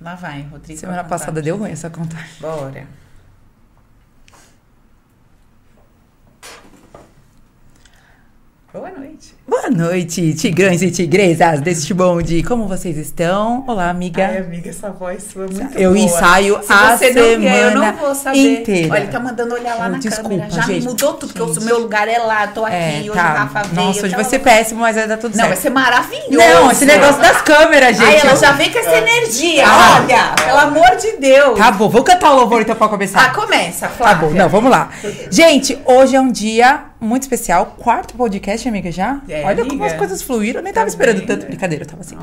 Lá vai, Rodrigo. Semana passada deu ruim essa contagem. Bora. Boa noite. Boa noite, tigrões e tigresas deste bonde. Como vocês estão? Olá, amiga. Ai, amiga, essa voz sua é muito Eu boa. ensaio Se a você não semana vier, eu não vou saber. inteira. Olha, ele tá mandando olhar lá na desculpa, câmera. Já gente. me mudou tudo, porque Gente. o meu lugar é lá, tô aqui, É, hoje tá. Rafa veio. Nossa, hoje vai aquela ser péssimo, mas vai dar tudo Não, vai certo. ser maravilhoso. Não, esse negócio das câmeras, gente. Ai, ela eu- já vem com essa energia, Ah. olha. Pelo amor de Deus. Tá bom, vou cantar o louvor então pra começar. Ah, começa, Tá Flávia. bom, não, vamos lá. Gente, hoje é um dia muito especial. Quarto podcast, amiga, já? É, Olha como amiga. as coisas fluíram. Eu nem tava Tá esperando bem, tanto. Brincadeira, eu tava assim.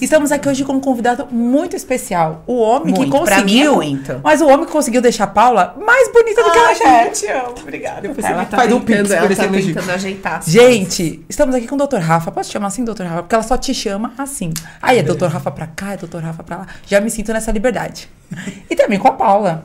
Estamos aqui hoje com um convidado muito especial. O homem que Muito, pra conseguiu. mim é muito. Mas o homem que conseguiu deixar a Paula mais bonita do que ela já é. te amo. Obrigada. Depois Ela você tá faz um pix por esse tá tentando ajeitar. Gente, estamos aqui com o Dr. Rafa. Posso te chamar assim, Dr. Rafa? Porque ela só te chama assim. Aí é Dr. Rafa pra cá, é Dr. Rafa pra lá. Já me sinto nessa liberdade. E também com a Paula.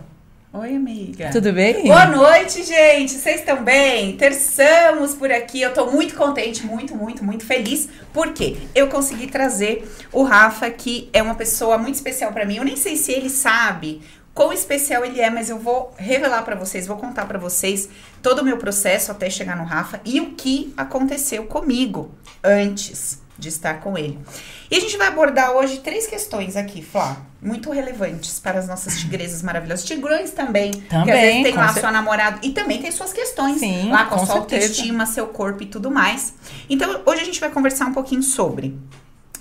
Oi, amiga. Tudo bem? Boa noite, gente. Vocês estão bem? Terçamos por aqui. Eu tô muito contente, muito, muito, muito feliz. Porque eu consegui trazer o Rafa, que é uma pessoa muito especial pra mim. Eu nem sei se ele sabe quão especial ele é, mas eu vou revelar pra vocês, vou contar pra vocês todo o meu processo até chegar no Rafa e o que aconteceu comigo antes de estar com ele. E a gente vai abordar hoje três questões aqui, Flá, muito relevantes para as nossas tigresas maravilhosas. Tigrões também, que às Também, vezes tem lá seu namorado e também tem suas questões Sim, lá com, com sua certeza. autoestima, seu corpo e tudo mais. Então, hoje a gente vai conversar um pouquinho sobre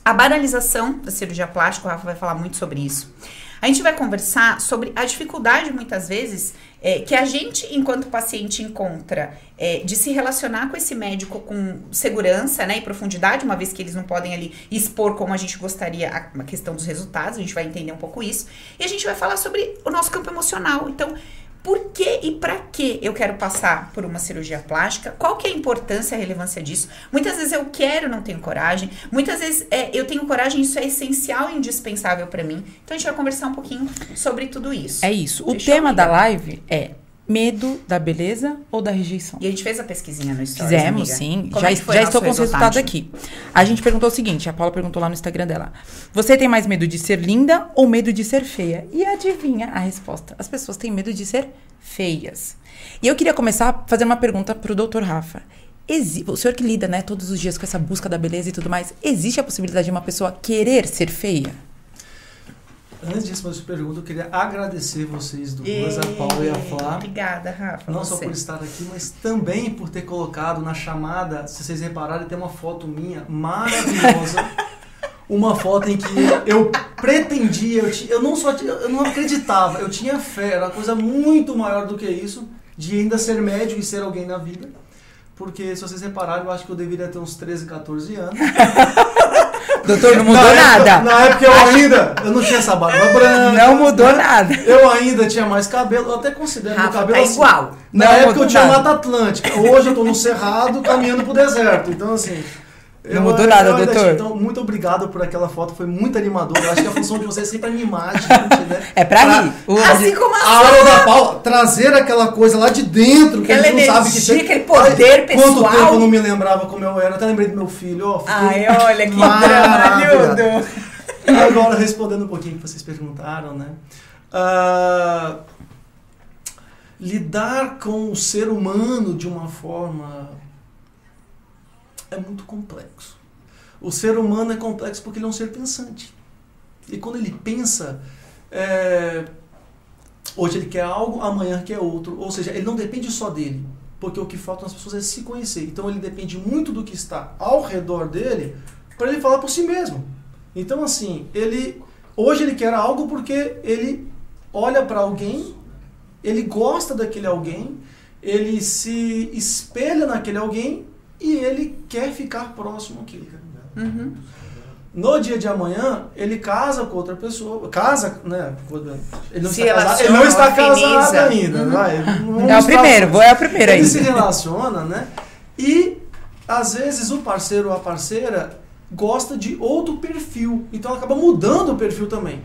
a banalização da cirurgia plástica, o Rafa vai falar muito sobre isso. A gente vai conversar sobre a dificuldade, muitas vezes, é, que a gente, enquanto paciente, encontra é, de se relacionar com esse médico com segurança né, e profundidade, uma vez que eles não podem ali expor como a gente gostaria a, a questão dos resultados, a gente vai entender um pouco isso. E a gente vai falar sobre o nosso campo emocional. Então, por que e para que eu quero passar por uma cirurgia plástica? Qual que é a importância, a relevância disso? Muitas vezes eu quero, não tenho coragem. Muitas vezes é, eu tenho coragem, isso é essencial e indispensável para mim. Então a gente vai conversar um pouquinho sobre tudo isso. É isso. O tema amiga? da live é medo da beleza ou da rejeição? E a gente fez a pesquisinha no Stories, Fizemos, amiga. sim. Como já é já estou com os resultado? resultados aqui. A gente perguntou o seguinte: a Paula perguntou lá no Instagram dela. Você tem mais medo de ser linda ou medo de ser feia? E adivinha a resposta? As pessoas têm medo de ser feias. E eu queria começar fazendo uma pergunta pro Dr. Rafa. Exi- o senhor que lida, né, todos os dias com essa busca da beleza e tudo mais, existe a possibilidade de uma pessoa querer ser feia? Antes de responder essa pergunta, eu queria agradecer vocês duas, a Paula e a Flá. Obrigada, Rafa. Não só você. por estar aqui, mas também por ter colocado na chamada, se vocês repararem, tem uma foto minha maravilhosa. uma foto em que eu pretendia, eu, eu não só eu não acreditava, eu tinha fé, era uma coisa muito maior do que isso, de ainda ser médico e ser alguém na vida. Porque se vocês repararem, eu acho que eu deveria ter uns 13, 14 anos. Doutor, não mudou Na época- nada. na época eu ainda, eu não tinha essa barba branca. Não mudou né? nada. Eu ainda tinha mais cabelo, eu até considero meu Rafa, cabelo tá assim. igual. Na Não época eu tinha nada. Mata Atlântica. Hoje eu tô no Cerrado caminhando pro deserto. Então, assim. Não mudou nada, ainda doutor. Então, muito obrigado por aquela foto, foi muito animadora. Eu acho que a função de vocês é sempre animar, gente, né? É pra rir. O- Assim como a A aula da Paula, trazer aquela coisa lá de dentro, que a Aquela gente não sabe que energia, aquele poder Ai, Quanto pessoal. tempo eu não me lembrava como eu era, até lembrei do meu filho, ó. Ai, olha que dramalhudo. Agora, respondendo um pouquinho o que vocês perguntaram, né? Ah, lidar com o ser humano de uma forma é muito complexo. O ser humano é complexo porque ele é um ser pensante. E quando ele pensa, é, hoje ele quer algo, amanhã quer outro. Ou seja, ele não depende só dele. Porque o que falta nas pessoas é se conhecer. Então ele depende muito do que está ao redor dele para ele falar por si mesmo. Então assim, ele hoje ele quer algo porque ele olha para alguém, ele gosta daquele alguém, ele se espelha naquele alguém e ele quer ficar próximo àquele. Uhum. No dia de amanhã, ele casa com outra pessoa. Casa, né? Ele não Se está casado, ele não está casado ainda. Uhum. vai, não É o primeiro, vou é o primeiro Ele se ainda. relaciona, né? E às vezes o parceiro ou a parceira gosta de outro perfil. Então ela acaba mudando o perfil também.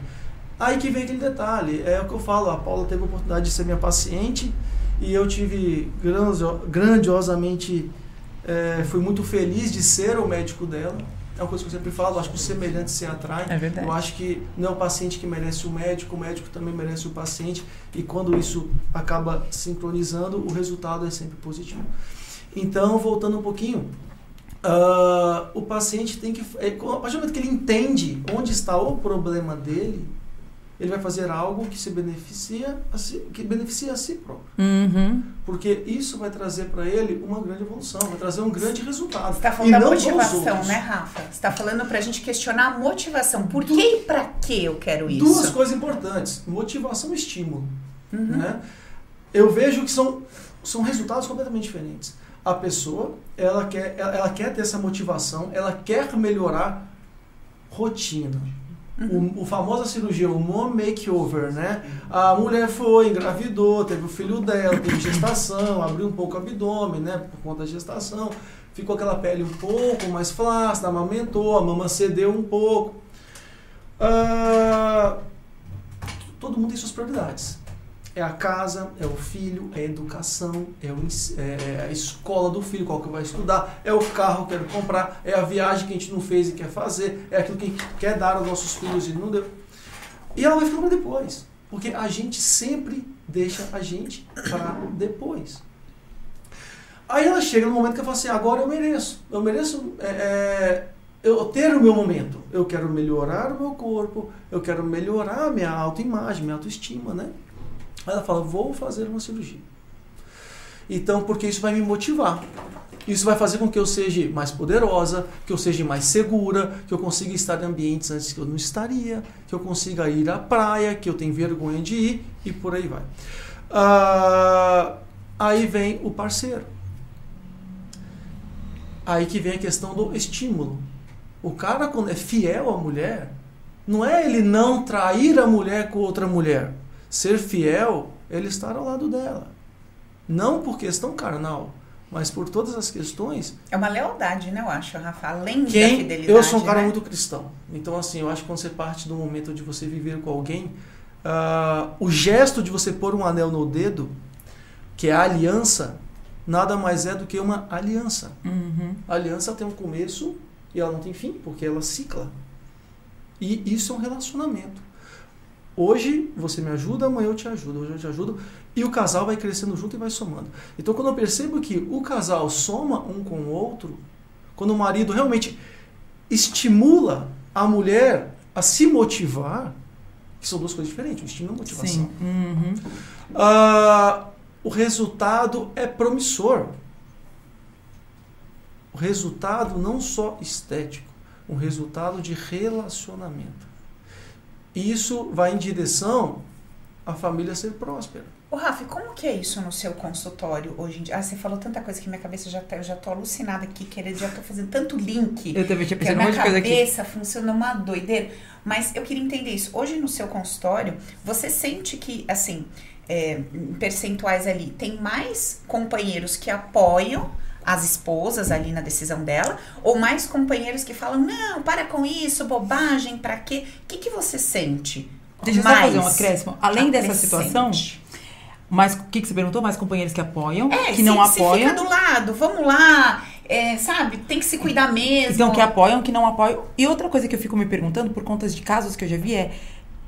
Aí que vem aquele detalhe. É o que eu falo, a Paula teve a oportunidade de ser minha paciente e eu tive grandio- grandiosamente. Eh, fui muito feliz de ser o médico dela. É uma coisa que eu sempre falo, acho que os semelhantes se atraem. É verdade. Eu acho que não é o paciente que merece o médico, o médico também merece o paciente. E quando isso acaba sincronizando, o resultado é sempre positivo. Então, voltando um pouquinho, ah, o paciente tem que. É, a partir do momento que ele entende onde está o problema dele, ele vai fazer algo que se beneficia a si, que beneficia a si próprio. Uhum. Porque isso vai trazer para ele uma grande evolução, vai trazer um grande resultado. Você está E falando da para motivação, né, Rafa? Você está falando pra gente questionar a motivação. Por que e pra que eu quero isso? Duas coisas importantes: motivação e estímulo. Uhum. Né? Eu vejo que são, são resultados completamente diferentes. A pessoa, ela quer, ela, ela quer ter essa motivação, ela quer melhorar rotina. O, o famosa cirurgia, o mom makeover, né? A mulher foi, engravidou, teve o filho dela, teve gestação, abriu um pouco o abdômen, né? Por conta da gestação. Ficou aquela pele um pouco mais flácida, amamentou, a mama cedeu um pouco. Ah, todo mundo tem suas prioridades. É a casa, é o filho, é a educação, é, o ens- é a escola do filho, qual que vai estudar, é o carro que eu quero comprar, é a viagem que a gente não fez e quer fazer, é aquilo que a gente quer dar aos nossos filhos e não deu. E ela vai ficando para depois. Porque a gente sempre deixa a gente para depois. Aí ela chega no momento que ela fala assim, agora eu mereço. Eu mereço é, é, eu ter o meu momento. Eu quero melhorar o meu corpo, eu quero melhorar a minha autoimagem, minha autoestima, né? Ela fala, vou fazer uma cirurgia. Então, porque isso vai me motivar. Isso vai fazer com que eu seja mais poderosa, que eu seja mais segura, que eu consiga estar em ambientes antes que eu não estaria, que eu consiga ir à praia, que eu tenho vergonha de ir e por aí vai. Ah, aí vem o parceiro. Aí que vem a questão do estímulo. O cara, quando é fiel à mulher, não é ele não trair a mulher com outra mulher. Ser fiel é ele estar ao lado dela. Não por questão carnal, mas por todas as questões. É uma lealdade, né, eu acho, Rafa? Além da Quem, fidelidade. eu sou um cara né? muito cristão. Então, assim, eu acho que quando você parte do momento de você viver com alguém, ah, o gesto de você pôr um anel no dedo, que é a aliança, nada mais é do que uma aliança. Uhum. A aliança tem um começo e ela não tem fim, porque ela cicla. E isso é um relacionamento. Hoje você me ajuda, amanhã eu te ajudo, hoje eu te ajudo, e o casal vai crescendo junto e vai somando. Então, quando eu percebo que o casal soma um com o outro, quando o marido realmente estimula a mulher a se motivar, que são duas coisas diferentes, o estímulo e a motivação. Sim. Uhum. Ah, o resultado é promissor. O resultado não só estético, um resultado de relacionamento. E isso vai em direção à família ser próspera. Ô, Rafa, como que é isso no seu consultório hoje em dia? Ah, você falou tanta coisa que minha cabeça já tá, eu já tô alucinada aqui, querendo, já tô fazendo tanto link. Eu também tinha que a pensado um minha monte de coisa aqui. cabeça funciona uma doideira. Mas eu queria entender isso. Hoje no seu consultório, você sente que, assim, é, em percentuais ali, tem mais companheiros que apoiam as esposas ali na decisão dela, ou mais companheiros que falam, não, para com isso, bobagem, pra quê? O que, que você sente? Deixa eu só fazer um acréscimo. Além dessa acrescente? situação, mas o que, que você perguntou? Mais companheiros que apoiam, É, que se, não se apoiam. fica do lado, vamos lá, é, sabe? Tem que se cuidar mesmo. Então, que apoiam, que não apoiam. E outra coisa que eu fico me perguntando, por conta de casos que eu já vi, é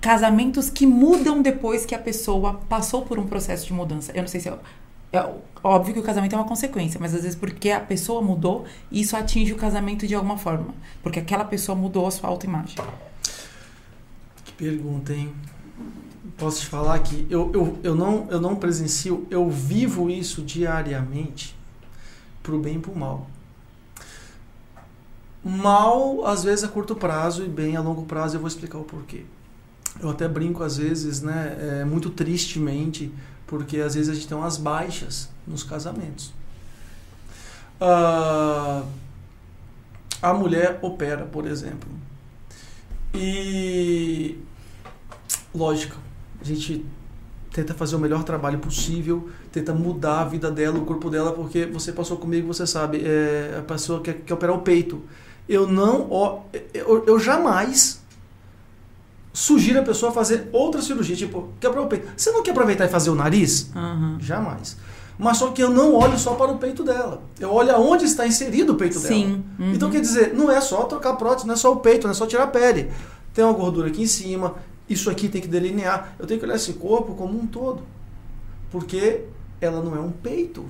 casamentos que mudam depois que a pessoa passou por um processo de mudança. Eu não sei se é, é óbvio que o casamento é uma consequência, mas às vezes porque a pessoa mudou, isso atinge o casamento de alguma forma. Porque aquela pessoa mudou a sua autoimagem. Que pergunta, hein? Posso te falar que eu, eu, eu, não, eu não presencio, eu vivo isso diariamente pro bem e pro mal. Mal, às vezes, a curto prazo e bem a longo prazo, eu vou explicar o porquê. Eu até brinco, às vezes, né, é, muito tristemente, porque às vezes a gente tem umas baixas nos casamentos. Ah, a mulher opera, por exemplo. E lógico, a gente tenta fazer o melhor trabalho possível, tenta mudar a vida dela, o corpo dela, porque você passou comigo, você sabe, é, a pessoa quer, quer operar o peito. Eu não, eu, eu jamais sugiro a pessoa fazer outra cirurgia, tipo, operar o peito. Você não quer aproveitar e fazer o nariz? Uhum. Jamais. Mas só que eu não olho só para o peito dela. Eu olho aonde está inserido o peito Sim. dela. Uhum. Então quer dizer, não é só trocar prótese, não é só o peito, não é só tirar a pele. Tem uma gordura aqui em cima, isso aqui tem que delinear. Eu tenho que olhar esse corpo como um todo. Porque ela não é um peito.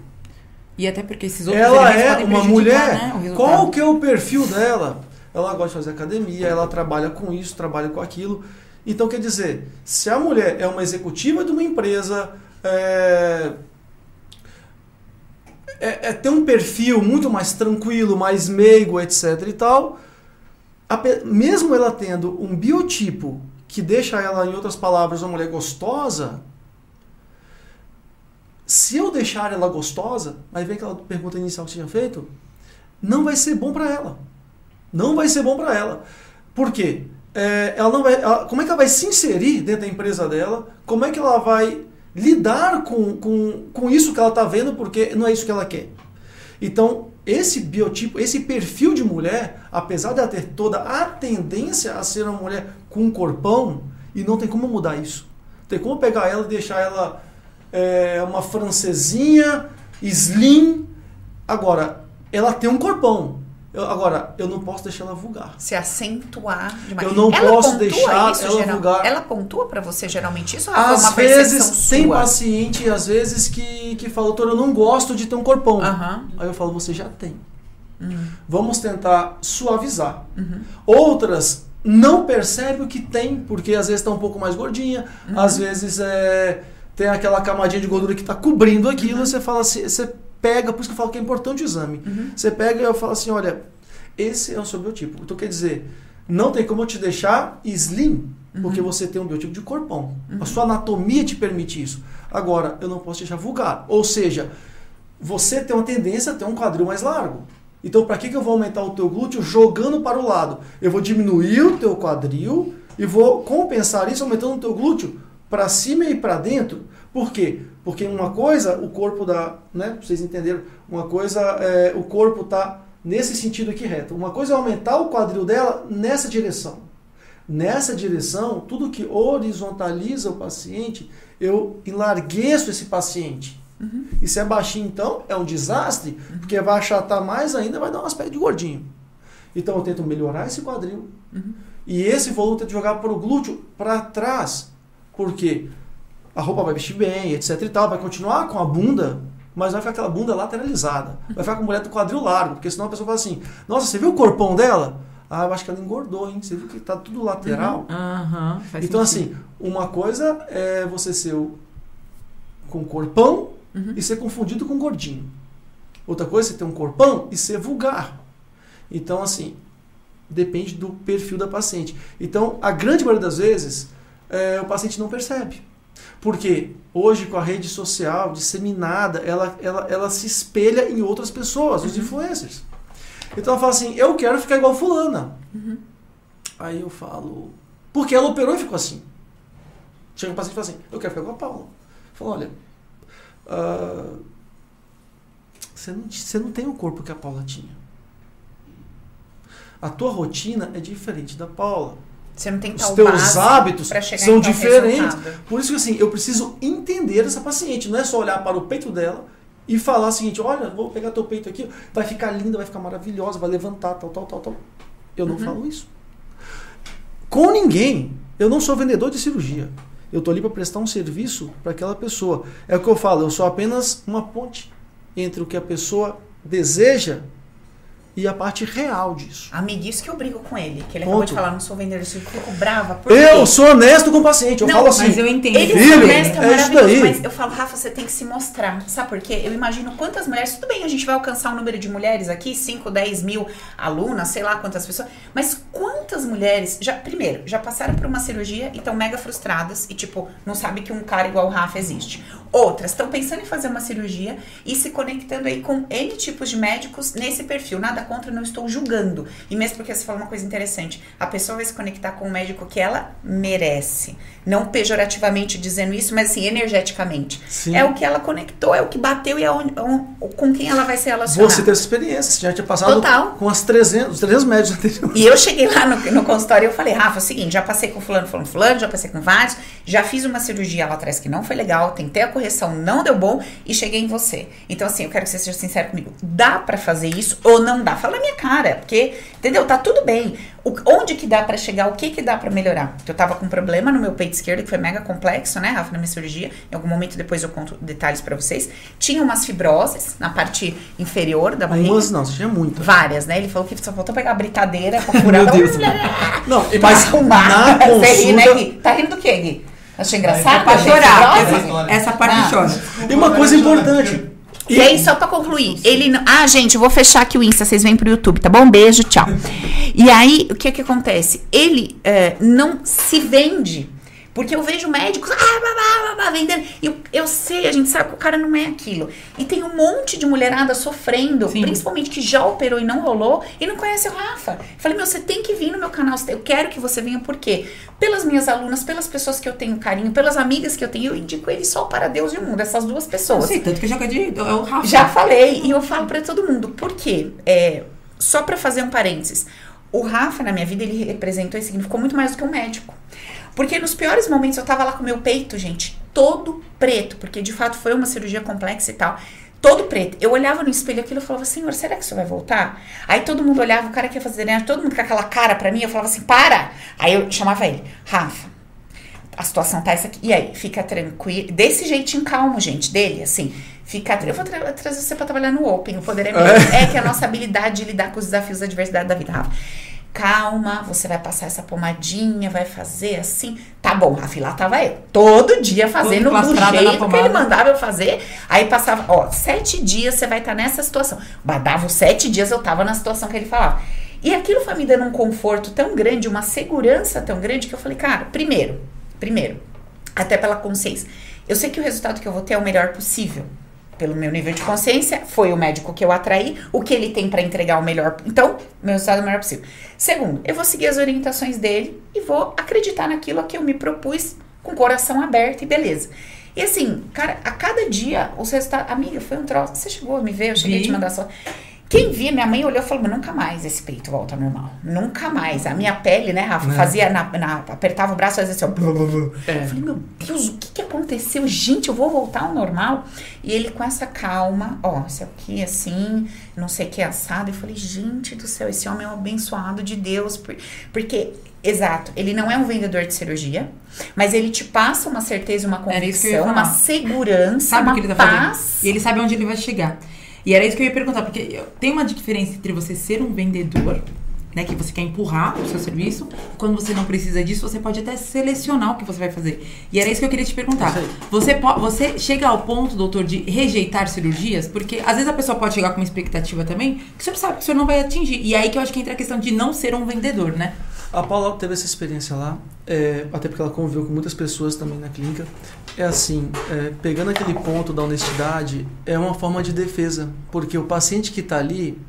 E até porque esses outros Ela é uma mulher. né. Qual que é o perfil dela? Ela gosta de fazer academia, ela trabalha com isso, trabalha com aquilo. Então, quer dizer, se a mulher é uma executiva de uma empresa, é, é, é ter um perfil muito mais tranquilo, mais meigo, etc e tal, ape- mesmo ela tendo um biotipo que deixa ela, em outras palavras, uma mulher gostosa, se eu deixar ela gostosa, aí vem aquela pergunta inicial que tinha feito, não vai ser bom para ela. Não vai ser bom para ela. Por quê? É, ela não vai, ela- como é que ela vai se inserir dentro da empresa dela? Como é que ela vai lidar com, com, com isso que ela está vendo? Porque não é isso que ela quer. Então, esse biotipo, esse perfil de mulher, apesar de ela ter toda a tendência a ser uma mulher com um corpão, e não tem como mudar isso. Tem como pegar ela e deixar ela é, uma francesinha, slim. Agora, ela tem um corpão. Eu- agora, eu não posso deixar ela vulgar. Se acentuar demais. Eu não ela posso deixar isso, ela geral- vulgar. Ela pontua pra você geralmente isso? Ou é Às uma vezes, tem sua? paciente, às vezes, que, que fala, doutor, eu não gosto de ter um corpão. Aham. Aí eu falo, você já tem. Uhum. Vamos tentar suavizar. Uhum. Outras não percebem o que tem, porque às vezes está um pouco mais gordinha, Uhum. às vezes é, tem aquela camadinha de gordura que está cobrindo aquilo, você fala assim, você pega, por isso que eu falo que é importante o exame. Uhum. Você pega e eu falo assim, olha, esse é o seu biotipo. Então quer dizer, não tem como eu te deixar slim, porque você tem um biotipo de corpão. A sua anatomia te permite isso. Agora, eu não posso te deixar vulgar. Ou seja, você tem uma tendência a ter um quadril mais largo. Então, para que, que eu vou aumentar o teu glúteo jogando para o lado? Eu vou diminuir o teu quadril e vou compensar isso aumentando o teu glúteo para cima e para dentro. Por quê? Porque uma coisa, o corpo da, né, vocês entenderam, uma coisa é o corpo tá nesse sentido aqui reto. Uma coisa é aumentar o quadril dela nessa direção. Nessa direção, tudo que horizontaliza o paciente, eu enlargueço esse paciente. E se é baixinho, então, é um desastre, porque vai achatar mais ainda, vai dar um aspecto de gordinho. Então eu tento melhorar esse quadril. E esse volume eu tento jogar para o glúteo para trás. Porque a roupa vai vestir bem, etc e tal, vai continuar com a bunda, mas vai ficar aquela bunda lateralizada. Vai ficar com a mulher do quadril largo, porque senão a pessoa fala assim: Nossa, você viu o corpão dela? Ah, eu acho que ela engordou, hein? Você viu que tá tudo lateral? Aham, faz Então, sentido. assim, uma coisa é você ser o- com corpão e ser confundido com gordinho. Outra coisa é você ter um corpão e ser vulgar. Então, assim, depende do perfil da paciente. Então, a grande maioria das vezes, é, o paciente não percebe. Porque hoje, com a rede social disseminada, ela, ela, ela se espelha em outras pessoas, os influencers. Então ela fala assim, eu quero ficar igual fulana. Aí eu falo, porque ela operou e ficou assim. Chega um paciente e fala assim, eu quero ficar igual a Paula. Eu falo, olha, ah, você, não, você não tem o corpo que a Paula tinha. A tua rotina é diferente da Paula. Você não tem Os tal teus base hábitos são diferentes. resultado. Por isso que assim, eu preciso entender essa paciente. Não é só olhar para o peito dela e falar o seguinte: olha, vou pegar teu peito aqui, vai ficar linda, vai ficar maravilhosa, vai levantar, tal, tal, tal, tal. Eu não falo isso. Com ninguém. Eu não sou vendedor de cirurgia. Eu estou ali para prestar um serviço para aquela pessoa. É o que eu falo, eu sou apenas uma ponte entre o que a pessoa deseja e a parte real disso. Amigo, isso que eu brigo com ele. Que ele Ponto. acabou de falar, não sou vendedor, eu fico brava. Eu quê? sou honesto com o paciente. Eu Não, falo assim. Mas eu entendo. Ele Filho, é honesto, é isso daí. mas eu falo, Rafa, você tem que se mostrar. Sabe por quê? Eu imagino quantas mulheres, tudo bem, a gente vai alcançar um número de mulheres aqui, 5, 10 mil alunas, sei lá quantas pessoas, mas quantas mulheres, já primeiro, já passaram por uma cirurgia e estão mega frustradas e, tipo, não sabe que um cara igual o Rafa existe. Outras estão pensando em fazer uma cirurgia e se conectando aí com N tipos de médicos nesse perfil. Nada contra, não estou julgando. E mesmo porque você falou uma coisa interessante, a pessoa vai se conectar com o médico que ela merece. Não pejorativamente dizendo isso, mas assim, energeticamente. Sim. É o que ela conectou, é o que bateu e é onde- on- com quem ela vai se relacionar. Você teve essa experiência, você já tinha passado Total. com as 300, os 300 médios anteriores. E eu cheguei lá no, no consultório e eu falei, Rafa, é o seguinte, já passei com fulano, fulano, fulano, já passei com vários, já fiz uma cirurgia lá atrás que não foi legal, tentei a correção, não deu bom e cheguei em você. Então, assim, eu quero que você seja sincero comigo. Dá pra fazer isso ou não dá? Fala na minha cara, porque, entendeu? Tá tudo bem. O, onde que dá pra chegar? O que que dá pra melhorar? Eu tava com um problema no meu peito esquerdo, que foi mega complexo, né, Rafa, na minha cirurgia. Em algum momento depois eu conto detalhes pra vocês. Tinha umas fibroses na parte inferior da barriga. Umas não, você tinha muitas. Várias, né? Ele falou que só faltou pegar a britadeira pra furar. Meu Deus. Não, Pra mas arrumar. na Você ri, né, consulta... Gui? Tá rindo do quê, Gui? Achei É engraçado? pra Achei chorar. essa parte Ah. chora. E uma coisa importante. E aí, só pra concluir, ele não... Ah, gente, eu vou fechar aqui o Insta, vocês vêm pro YouTube, tá bom? Beijo, tchau. E aí, o que que acontece? Ele é, não se vende. Porque eu vejo médicos, ah, blá, blá, blá, vendendo. E eu, eu sei, a gente sabe que o cara não é aquilo. E tem um monte de mulherada sofrendo, Sim. principalmente que já operou e não rolou, e não conhece o Rafa. Eu falei, meu, você tem que vir no meu canal. Eu quero que você venha, por quê? Pelas minhas alunas, pelas pessoas que eu tenho carinho, pelas amigas que eu tenho, eu indico ele só para Deus e o mundo, essas duas pessoas. sei, tanto que eu já de, é o Rafa. Já falei e eu falo pra todo mundo. Por quê? É, só pra fazer um parênteses. O Rafa, na minha vida, ele representou e significou muito mais do que um médico. Porque nos piores momentos eu tava lá com o meu peito, gente, todo preto, porque de fato foi uma cirurgia complexa e tal. Todo preto. Eu olhava no espelho aquilo e falava, senhor, será que isso vai voltar? Aí todo mundo olhava, o cara que ia fazer drenagem, todo mundo com aquela cara pra mim, eu falava assim, para! Aí eu chamava ele, Rafa, a situação tá essa aqui. E aí, fica tranquilo. Desse jeitinho calmo, gente, dele, assim. Fica, eu vou tra trazer você pra trabalhar no Open, o poder é meu. É. que é a nossa habilidade de lidar com os desafios da adversidade da vida, Rafa. Calma, você vai passar essa pomadinha, vai fazer assim. Tá bom, Rafa, e lá tava eu. Todo dia fazendo do plastrada na jeito que ele mandava eu fazer. Aí passava, ó, sete dias você vai estar nessa situação. Mas dava os sete dias eu tava na situação que ele falava. E aquilo foi me dando um conforto tão grande, uma segurança tão grande, que eu falei, cara, primeiro, primeiro, até pela consciência, eu sei que o resultado que eu vou ter é o melhor possível. Pelo meu nível de consciência, foi o médico que eu atraí, o que ele tem pra entregar o melhor. Então, meu resultado é o melhor possível. Segundo, eu vou seguir as orientações dele e vou acreditar naquilo a que eu me propus com o coração aberto e beleza. E assim, cara, a cada dia os resultados. Amiga, foi um troço. Você chegou a me ver, eu cheguei a te Vi. mandar só. Quem via, minha mãe olhou e falou: nunca mais esse peito volta ao normal. Nunca mais. A minha pele, né, Rafa, Né? fazia na, na- apertava o braço fazia assim, ó. blá, blá, blá. É. Eu falei, meu Deus, o que, que aconteceu? Gente, eu vou voltar ao normal. E ele com essa calma, ó, isso aqui assim, não sei o que assado. Eu falei, gente do céu, esse homem é um abençoado de Deus. por- Porque, exato, ele não é um vendedor de cirurgia, mas ele te passa uma certeza, uma convicção, uma segurança, Sabe uma o que ele tá paz. fazendo? E ele sabe onde ele vai chegar. E era isso que eu ia perguntar, porque tem uma diferença entre você ser um vendedor, né, que você quer empurrar o seu serviço, quando você não precisa disso, você pode até selecionar o que você vai fazer. E era isso que eu queria te perguntar. Você, você chega ao ponto, doutor, de rejeitar cirurgias? Porque às vezes a pessoa pode chegar com uma expectativa também, que o senhor sabe que o senhor não vai atingir. E aí que eu acho que entra a questão de não ser um vendedor, né? A Paula teve essa experiência lá, é, até porque ela conviveu com muitas pessoas também na clínica. É assim, é, pegando aquele ponto da honestidade, é uma forma de defesa, porque o paciente que está ali,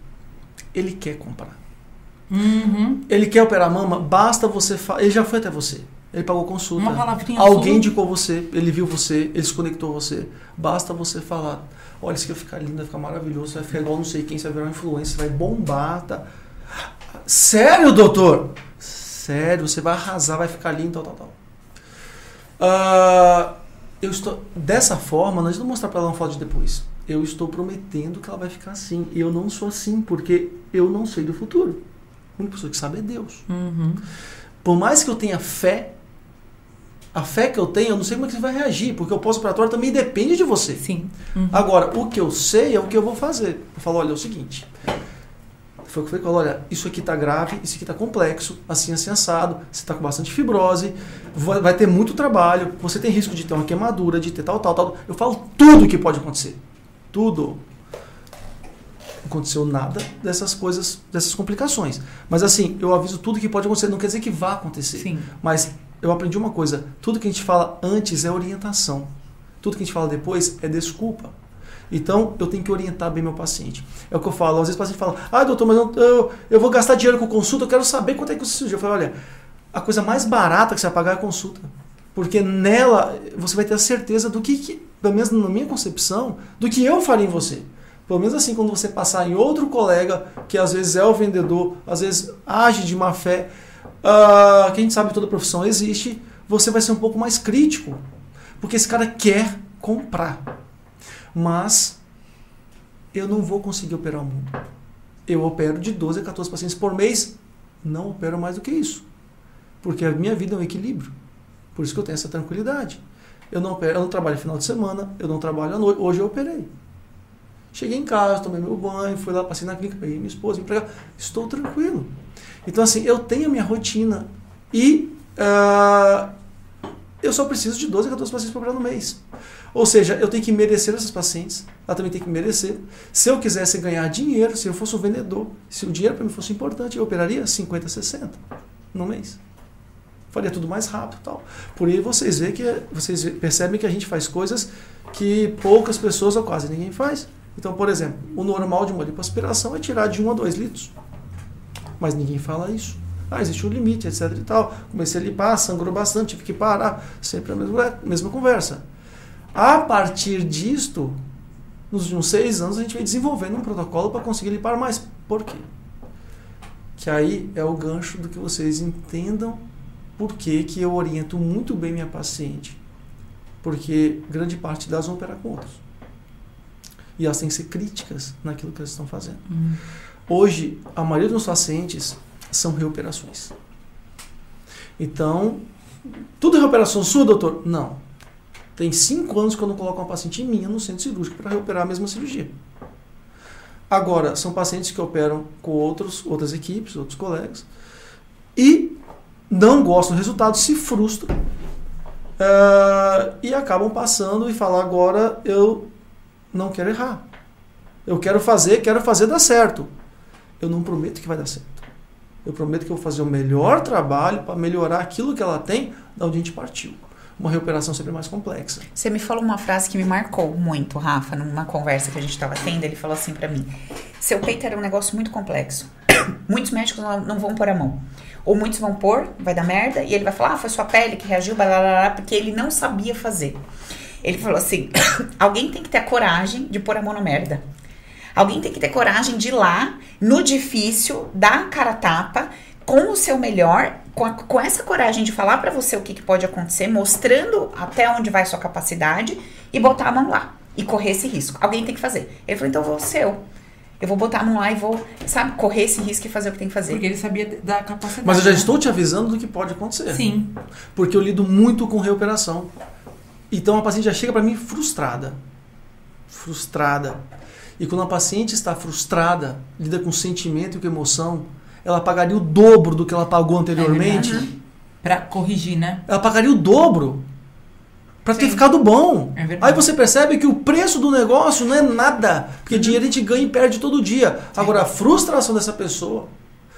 ele quer comprar. Uhum. Ele quer operar a mama, basta você falar. Ele já foi até você. Ele pagou consulta. Uma palavrinha Alguém sua. indicou você, ele viu você, ele se conectou você. Basta você falar: olha, isso aqui vai ficar lindo, vai ficar maravilhoso, vai ficar igual não sei quem, você vai virar uma influência, vai bombar. Tá? Sério, doutor? Sério, você vai arrasar, vai ficar lindo, tal, tal, tal. Ah, eu estou. Dessa forma, não vamos mostrar para ela uma foto de depois. Eu estou prometendo que ela vai ficar assim. E eu não sou assim, porque eu não sei do futuro. A única pessoa que sabe é Deus. Uhum. Por mais que eu tenha fé, a fé que eu tenho, eu não sei como é que você vai reagir, porque o pós-operatório também depende de você. Sim. Uhum. Agora, o que eu sei é o que eu vou fazer. Eu falo, olha, é o seguinte. Foi o que eu falei, olha, isso aqui tá grave, isso aqui tá complexo, assim, assim, assado, você tá com bastante fibrose, vai, vai ter muito trabalho, você tem risco de ter uma queimadura, de ter tal, tal, tal. Eu falo tudo o que pode acontecer. Tudo. Não aconteceu nada dessas coisas, dessas complicações. Mas assim, eu aviso tudo que pode acontecer, não quer dizer que vá acontecer. Sim. Mas eu aprendi uma coisa: tudo que a gente fala antes é orientação, tudo que a gente fala depois é desculpa. Então eu tenho que orientar bem meu paciente. É o que eu falo. Às vezes o paciente fala: ah, doutor, mas eu, eu, eu vou gastar dinheiro com consulta, eu quero saber quanto é que você Eu falo: olha, a coisa mais barata que você vai pagar é a consulta. Porque nela você vai ter a certeza do que, que pelo menos na minha concepção, do que eu faria em você. Pelo menos assim, quando você passar em outro colega, que às vezes é o vendedor, às vezes age de má fé, uh, que a gente sabe toda profissão existe, você vai ser um pouco mais crítico. Porque esse cara quer comprar. Mas eu não vou conseguir operar o mundo. Eu opero de 12 a 14 pacientes por mês, não opero mais do que isso. Porque a minha vida é um equilíbrio. Por isso que eu tenho essa tranquilidade. Eu não, opero, eu não trabalho final de semana, eu não trabalho à noite. Hoje eu operei. Cheguei em casa, tomei meu banho, fui lá, passei na clínica, peguei minha esposa, empregado. Estou tranquilo. Então, assim, eu tenho a minha rotina e uh, eu só preciso de 12 a 14 pacientes para operar no mês. Ou seja, eu tenho que merecer essas pacientes, ela também tem que merecer. Se eu quisesse ganhar dinheiro, se eu fosse um vendedor, se o dinheiro para mim fosse importante, eu operaria 50, 60 no mês. Faria tudo mais rápido tal. Por aí vocês veem que vocês percebem que a gente faz coisas que poucas pessoas ou quase ninguém faz. Então, por exemplo, o normal de uma lipoaspiração é tirar de 1 a 2 litros. Mas ninguém fala isso. Ah, existe um limite, etc e tal. Comecei a limpar, sangrou bastante, tive que parar. Sempre a mesma, mesma conversa. A partir disto, nos últimos seis anos, a gente vem desenvolvendo um protocolo para conseguir limpar mais. Por quê? Que aí é o gancho do que vocês entendam por que, que eu oriento muito bem minha paciente. Porque grande parte delas vão operar com outros. E elas têm que ser críticas naquilo que elas estão fazendo. Uhum. Hoje, a maioria dos pacientes são reoperações. Então, tudo é reoperação sua, doutor? Não. Tem cinco anos que eu não coloco uma paciente minha no centro cirúrgico para reoperar a mesma cirurgia. Agora, são pacientes que operam com outros, outras equipes, outros colegas, e não gostam do resultado, se frustram uh, e acabam passando e falam: agora eu não quero errar. Eu quero fazer, quero fazer dar certo. Eu não prometo que vai dar certo. Eu prometo que eu vou fazer o melhor trabalho para melhorar aquilo que ela tem da onde a gente partiu. Uma recuperação sempre mais complexa. Você me falou uma frase que me marcou muito, Rafa, numa conversa que a gente estava tendo. Ele falou assim para mim: Seu peito era um negócio muito complexo. Muitos médicos não, não vão pôr a mão. Ou muitos vão pôr, vai dar merda, e ele vai falar: Ah, foi sua pele que reagiu, blá, porque ele não sabia fazer. Ele falou assim: alguém tem que ter a coragem de pôr a mão na merda. Alguém tem que ter coragem de ir lá, no difícil, dar a cara a tapa, com o seu melhor, com, a, com essa coragem de falar para você o que, que pode acontecer, mostrando até onde vai sua capacidade e botar a mão lá e correr esse risco. Alguém tem que fazer. Ele falou: então vou ser eu. Eu vou botar a mão lá e vou, sabe, correr esse risco e fazer o que tem que fazer. Porque ele sabia da capacidade. Mas eu já né? estou te avisando do que pode acontecer. Sim. Porque eu lido muito com reoperação. Então a paciente já chega para mim frustrada. Frustrada. E quando a paciente está frustrada, lida com sentimento e com emoção, ela pagaria o dobro do que ela pagou anteriormente. É para corrigir, né? Ela pagaria o dobro para ter ficado bom. É Aí você percebe que o preço do negócio não é nada, porque uhum. dinheiro a gente ganha e perde todo dia. Agora a frustração dessa pessoa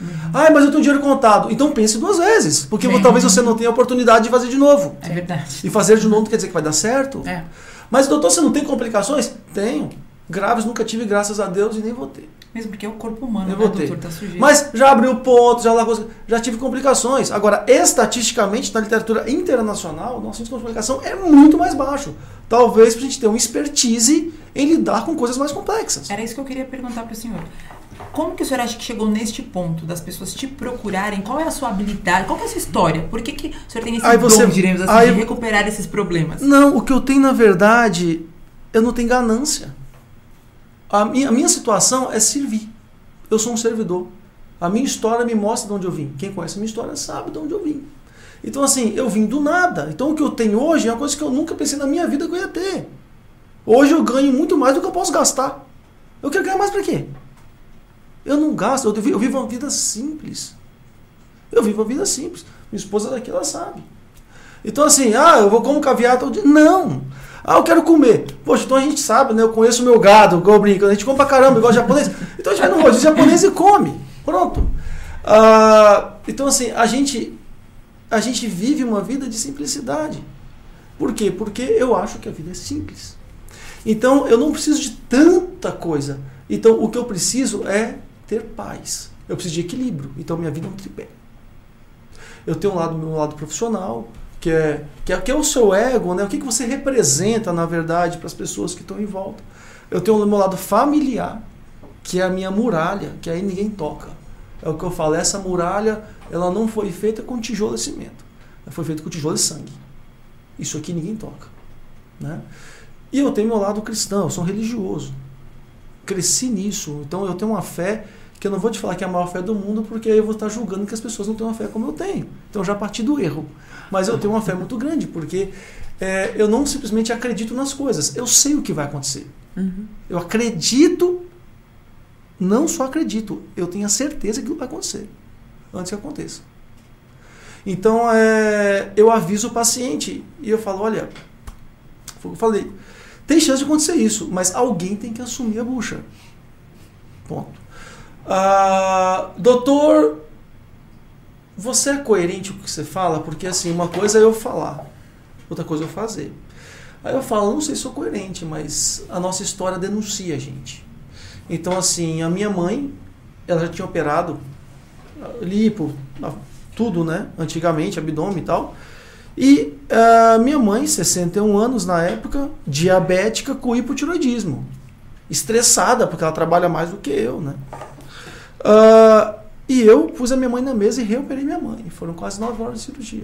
Uhum. Ah, mas eu tenho dinheiro contado. Então pense duas vezes. Porque é. talvez você não tenha a oportunidade de fazer de novo. É verdade. E fazer de novo não quer dizer que vai dar certo. É. Mas, doutor, você não tem complicações? Tenho. Graves nunca tive, graças a Deus, e nem vou ter. Mesmo porque é o corpo humano, eu né, doutor? Tá sujeito. Mas já abriu pontos, já largou, já tive complicações. Agora, estatisticamente, na literatura internacional, nosso índice de complicação é muito mais baixo. Talvez para a gente ter uma expertise em lidar com coisas mais complexas. Era isso que eu queria perguntar para o senhor. Como que o senhor acha que chegou neste ponto das pessoas te procurarem? Qual é a sua habilidade? Qual é a sua história? Por que, que o senhor tem esse aí dom, você, diremos assim, aí, de recuperar esses problemas? Não, o que eu tenho, na verdade, eu não tenho ganância. A minha, a minha situação é servir. Eu sou um servidor. A minha história me mostra de onde eu vim. Quem conhece a minha história sabe de onde eu vim. Então, assim, eu vim do nada. Então, o que eu tenho hoje é uma coisa que eu nunca pensei na minha vida que eu ia ter. Hoje eu ganho muito mais do que eu posso gastar. Eu quero ganhar mais para quê? Eu não gasto, eu vivo, eu vivo uma vida simples. Eu vivo uma vida simples. Minha esposa daqui, ela sabe. Então, assim, ah, eu vou como caviar todo dia. Não! Ah, eu quero comer. Poxa, então a gente sabe, né? Eu conheço o meu gado, eu brinco. A gente come pra caramba, igual japonês. Então a gente vai no rodízio japonês e come. Pronto. Ah, então, assim, a gente, a gente vive uma vida de simplicidade. Por quê? Porque eu acho que a vida é simples. Então, eu não preciso de tanta coisa. Então, o que eu preciso é ter paz. Eu preciso de equilíbrio. Então minha vida é um tripé. Eu tenho um lado meu lado profissional, que é, que é, que é o seu ego, né? O que, que você representa, na verdade, para as pessoas que estão em volta. Eu tenho o meu lado familiar, que é a minha muralha, que aí ninguém toca. É o que eu falo, essa muralha, ela não foi feita com tijolo e cimento. Ela foi feita com tijolo e sangue. Isso aqui ninguém toca. Né? E eu tenho meu lado cristão, eu sou religioso. Cresci nisso, então eu tenho uma fé que eu não vou te falar que é a maior fé do mundo, porque aí eu vou estar julgando que as pessoas não têm uma fé como eu tenho. Então já parti do erro. Mas eu tenho uma fé muito grande, porque é, eu não simplesmente acredito nas coisas, eu sei o que vai acontecer. Uhum. Eu acredito, não só acredito, eu tenho a certeza que vai acontecer, antes que aconteça. Então é, eu aviso o paciente e eu falo, olha, foi o que eu falei, tem chance de acontecer isso, mas alguém tem que assumir a bucha. Ponto. Ah, doutor, você é coerente com o que você fala? Porque assim, uma coisa é eu falar, outra coisa é eu fazer. Aí eu falo, não sei se sou coerente, mas a nossa história denuncia a gente. Então assim, a minha mãe, ela já tinha operado lipo, tudo, né? Antigamente, abdômen e tal. E a minha mãe, 61 anos na época, diabética com hipotiroidismo. Estressada, porque ela trabalha mais do que eu, né? Uh, e eu pus a minha mãe na mesa e reoperei minha mãe. Foram quase nove horas de cirurgia.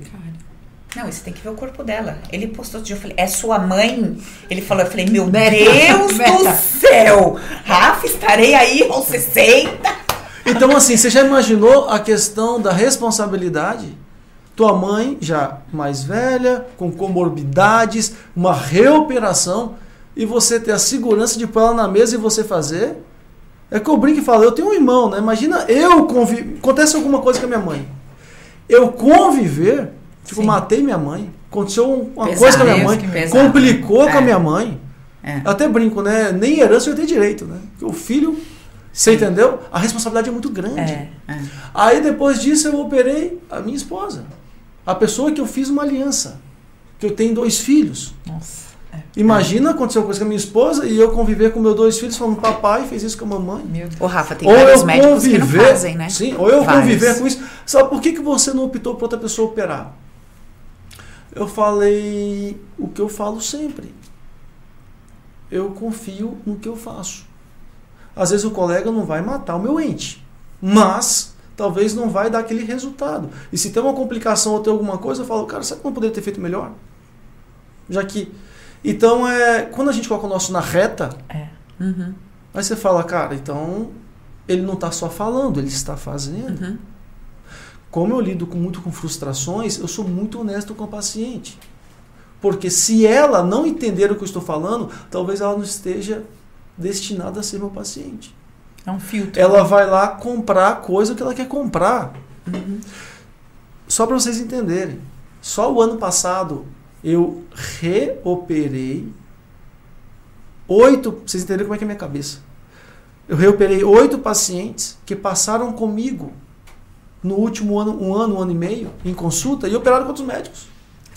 Não, você tem que ver o corpo dela. Ele postou outro dia, eu falei, é sua mãe? Ele falou, eu falei, meu Deus do céu! Rafa, estarei aí aos 60. Então, assim, você já imaginou a questão da responsabilidade? Tua mãe, já mais velha, com comorbidades, uma reoperação, e você ter a segurança de pôr ela na mesa e você fazer? É que eu brinco e falo, eu tenho um irmão, né? Imagina eu conviver. Acontece alguma coisa com a minha mãe. Eu conviver, tipo, Sim. matei minha mãe. Aconteceu uma pesado, coisa com a minha mãe, complicou é. com a minha mãe. É. Eu até brinco, né? Nem herança eu tenho direito, né? Porque o filho, você entendeu? A responsabilidade é muito grande. É, é. Aí depois disso eu operei a minha esposa. A pessoa que eu fiz uma aliança. Que eu tenho dois filhos. Nossa. É. Imagina acontecer uma coisa com a minha esposa e eu conviver com meus dois filhos falando, papai fez isso com a mamãe. Meu Deus. O Rafa, tem ou vários médicos conviver, que não fazem, né? Sim, ou eu vários. conviver com isso. Sabe por que, que você não optou por outra pessoa operar? Eu falei o que eu falo sempre. Eu confio no que eu faço. Às vezes o colega não vai matar o meu ente, mas talvez não vai dar aquele resultado. E se tem uma complicação ou tem alguma coisa, eu falo, cara, será que não poderia ter feito melhor? Já que então, é, quando a gente coloca o nosso na reta, é. uhum. aí você fala, cara, então ele não está só falando, ele está fazendo. Uhum. Como eu lido com, muito com frustrações, eu sou muito honesto com a paciente. Porque se ela não entender o que eu estou falando, talvez ela não esteja destinada a ser meu paciente. É um filtro. Ela vai lá comprar a coisa que ela quer comprar. Uhum. Só para vocês entenderem. Só o ano passado eu reoperei oito. Vocês entenderam como é que é minha cabeça? Eu reoperei oito pacientes que passaram comigo no último ano, um ano, um ano e meio, em consulta, e operaram com outros médicos.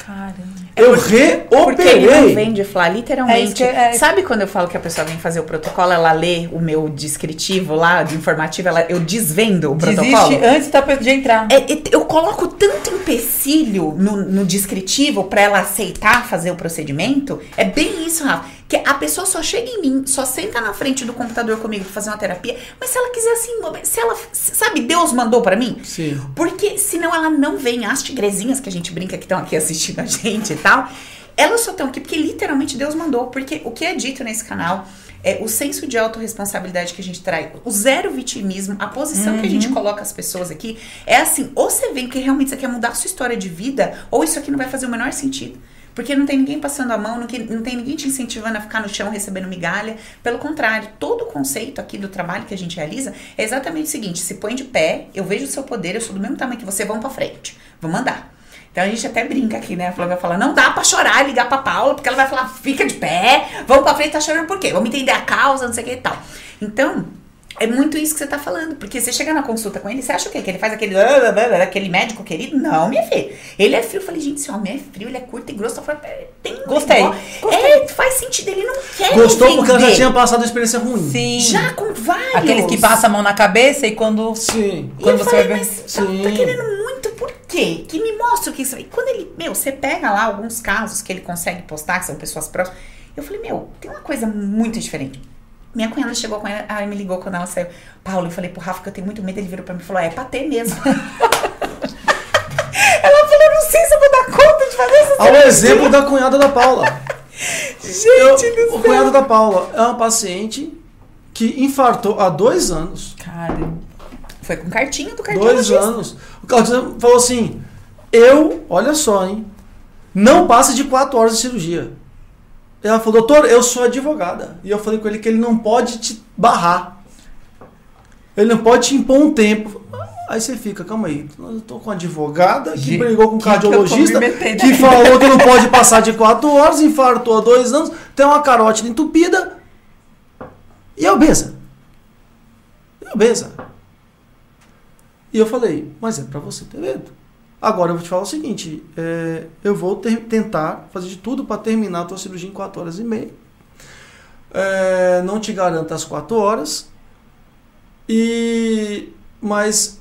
Caramba. Eu é reoperei. Porque ele não vem de falar, literalmente. É é... Sabe quando eu falo que a pessoa vem fazer o protocolo, ela lê o meu descritivo lá, de informativo, ela, eu desvendo o Desiste protocolo? antes de entrar. É, eu coloco tanto empecilho no, no descritivo para ela aceitar fazer o procedimento. É bem isso, Rafa que a pessoa só chega em mim, só senta na frente do computador comigo pra fazer uma terapia, mas se ela quiser assim, se ela, sabe, Deus mandou para mim? Sim. Porque senão ela não vem, as tigrezinhas que a gente brinca que estão aqui assistindo a gente e tal, elas só estão aqui porque literalmente Deus mandou, porque o que é dito nesse canal é o senso de autorresponsabilidade que a gente traz, o zero vitimismo, a posição uhum. que a gente uhum. coloca as pessoas aqui, é assim, ou você vem que realmente você quer mudar a sua história de vida, ou isso aqui não vai fazer o menor sentido. Porque não tem ninguém passando a mão, não, tem ninguém te incentivando a ficar no chão recebendo migalha. Pelo contrário, todo o conceito aqui do trabalho que a gente realiza é exatamente o seguinte: se põe de pé, eu vejo o seu poder, eu sou do mesmo tamanho que você, vamos pra frente. Vamos andar. Então a gente até brinca aqui, né? A Flávia vai falar, não dá pra chorar, ligar pra Paula, porque ela vai falar, fica de pé, vamos pra frente, tá chorando por quê? Vamos entender a causa, não sei o que e tal. Então, é muito isso que você tá falando. Porque você chega na consulta com ele, você acha o quê? Que ele faz aquele, aquele médico querido? Não, minha filha. Ele é frio. Eu falei, gente, esse homem é frio, ele é curto e grosso. Eu falei, tem Gostei. Gostei. É, faz sentido. Ele não quer Gostou porque ela já tinha passado uma experiência ruim. Sim. Já com vários. Aqueles que passam a mão na cabeça e quando. Sim. Quando você falei, vai ver. Mas tá, tá, querendo muito, por quê? Que me mostra o que isso. E quando ele, meu, você pega lá alguns casos que ele consegue postar, que são pessoas próximas. Eu falei, meu, tem uma coisa muito diferente Minha cunhada chegou com ela, aí me ligou quando ela saiu. Paulo, eu falei pro Rafa que eu tenho muito medo. Ele virou pra mim e falou: é pra ter mesmo. ela falou: não sei se eu vou dar conta de fazer essa Ao exemplo da cunhada da Paula. Gente Eu- o cunhado da Paula é uma paciente que infartou há dois anos. Cara, Foi com cartinha do Dois cardiologista. anos. O cardiologista falou assim: eu, olha só, hein? Não passa de quatro horas de cirurgia. Ela falou, doutor, eu sou advogada. E eu falei com ele que ele não pode te barrar. Ele não pode te impor um tempo. Aí você fica, calma aí, eu tô com advogada que Gente, brigou com um que que cardiologista que aí? falou que não pode passar de quatro horas, infartou há dois anos, tem uma carótida entupida e é obesa. É obesa. E eu falei, mas é pra você ter medo. Agora eu vou te falar o seguinte: é, eu vou ter- tentar fazer de tudo para terminar a tua cirurgia em 4 horas e meia. É, não te garanto as 4 horas. E mas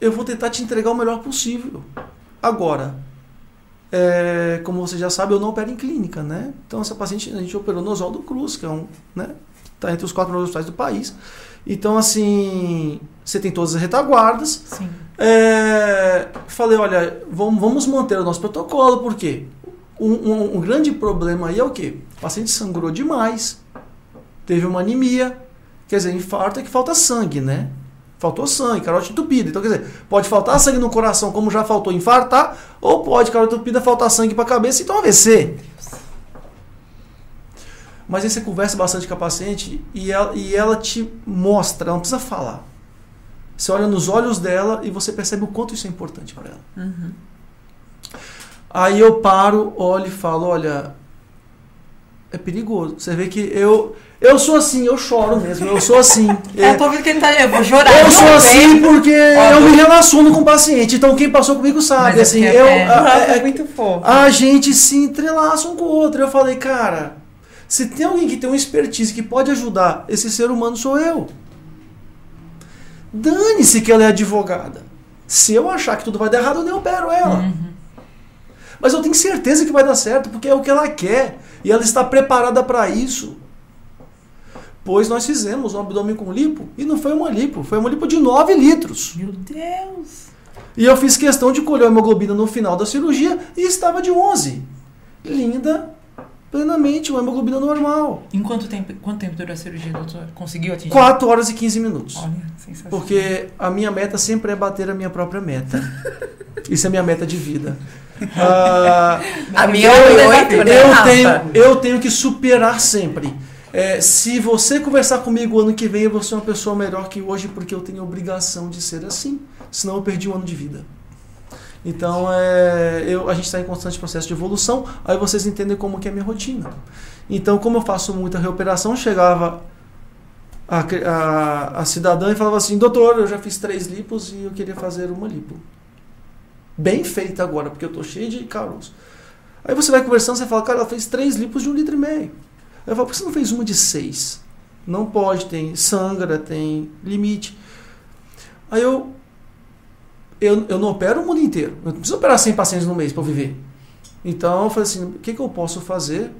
eu vou tentar te entregar o melhor possível. Agora, é, como você já sabe, eu não opero em clínica, né? Então essa paciente a gente operou no Oswaldo Cruz, que é um, né? Tá entre os quatro melhores hospitais do país. Então assim, você tem todas as retaguardas. sim. É, falei, olha, vamos, manter o nosso protocolo, por quê? Um, um- um grande problema aí é o quê? O paciente sangrou demais, teve uma anemia, quer dizer, infarto é que falta sangue, né? Faltou sangue, carótida entupida. Então, quer dizer, pode faltar sangue no coração, como já faltou infartar, ou pode, carótida entupida, faltar sangue para a cabeça, então AVC. Mas aí você conversa bastante com a paciente e ela, e ela te mostra, ela não precisa falar. Você olha nos olhos dela e você percebe o quanto isso é importante para ela. Aí eu paro, olho e falo, olha, é perigoso. Você vê que eu eu sou assim, eu choro mesmo, eu sou assim. É, Eu tô vendo que ele tá. Eu vou chorar. eu sou assim porque eu me relaciono com o paciente. Então quem passou comigo sabe, Mas é assim, porque eu é- a- é, é- muito fofo. a gente se entrelaça um com o outro. Eu falei, cara, se tem alguém que tem uma expertise que pode ajudar, esse ser humano sou eu. Dane-se que ela é advogada. Se eu achar que tudo vai dar errado, eu nem opero ela. Mas eu tenho certeza que vai dar certo, porque é o que ela quer. E ela está preparada para isso. Pois nós fizemos um abdômen com lipo, e não foi uma lipo, foi uma lipo de 9 litros. Meu Deus. E eu fiz questão de colher a hemoglobina no final da cirurgia e estava de 11. Linda, plenamente, uma hemoglobina normal. Em quanto tempo, quanto tempo durou a cirurgia, doutor? Conseguiu atingir? 4 horas e 15 minutos. Olha, sensacional. Porque a minha meta sempre é bater a minha própria meta. Isso é minha meta de vida. Ah, A minha eu, foi eu, oito, né, eu tenho, eu tenho que superar sempre. É, se você conversar comigo ano que vem, eu vou ser uma pessoa melhor que hoje, porque eu tenho obrigação de ser assim. Senão eu perdi um ano de vida. Então, é, eu, a gente está em constante processo de evolução. Aí vocês entendem como que é a minha rotina. Então, como eu faço muita reoperação, chegava a, a, a cidadã e falava assim: Doutor, eu já fiz três lipos e eu queria fazer uma lipo. Bem feita agora, porque eu tô cheio de caroço. Aí você vai conversando, você fala: Cara, ela fez três lipos de um litro e meio. Eu falo: Por que você não fez uma de seis? Não pode, tem sangra, tem limite. Aí eu. Eu, eu não opero o mundo inteiro. Eu preciso operar 100 pacientes no mês para viver. Então eu falei assim: o que, que eu posso fazer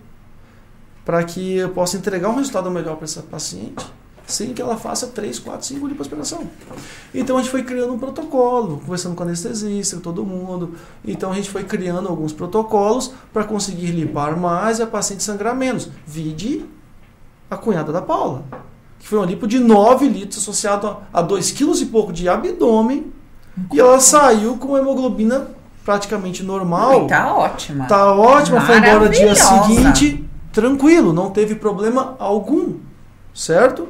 para que eu possa entregar um resultado melhor para essa paciente sem que ela faça 3, 4, 5 lipoaspiração. Então a gente foi criando um protocolo, conversando com anestesista, com todo mundo. Então a gente foi criando alguns protocolos para conseguir limpar mais e a paciente sangrar menos. Vide a cunhada da Paula, que foi um lipo de 9 litros associado a 2 quilos e pouco de abdômen e ela saiu com hemoglobina praticamente normal. Ui, tá ótima. Tá ótima, foi embora no dia seguinte, tranquilo, não teve problema algum, certo?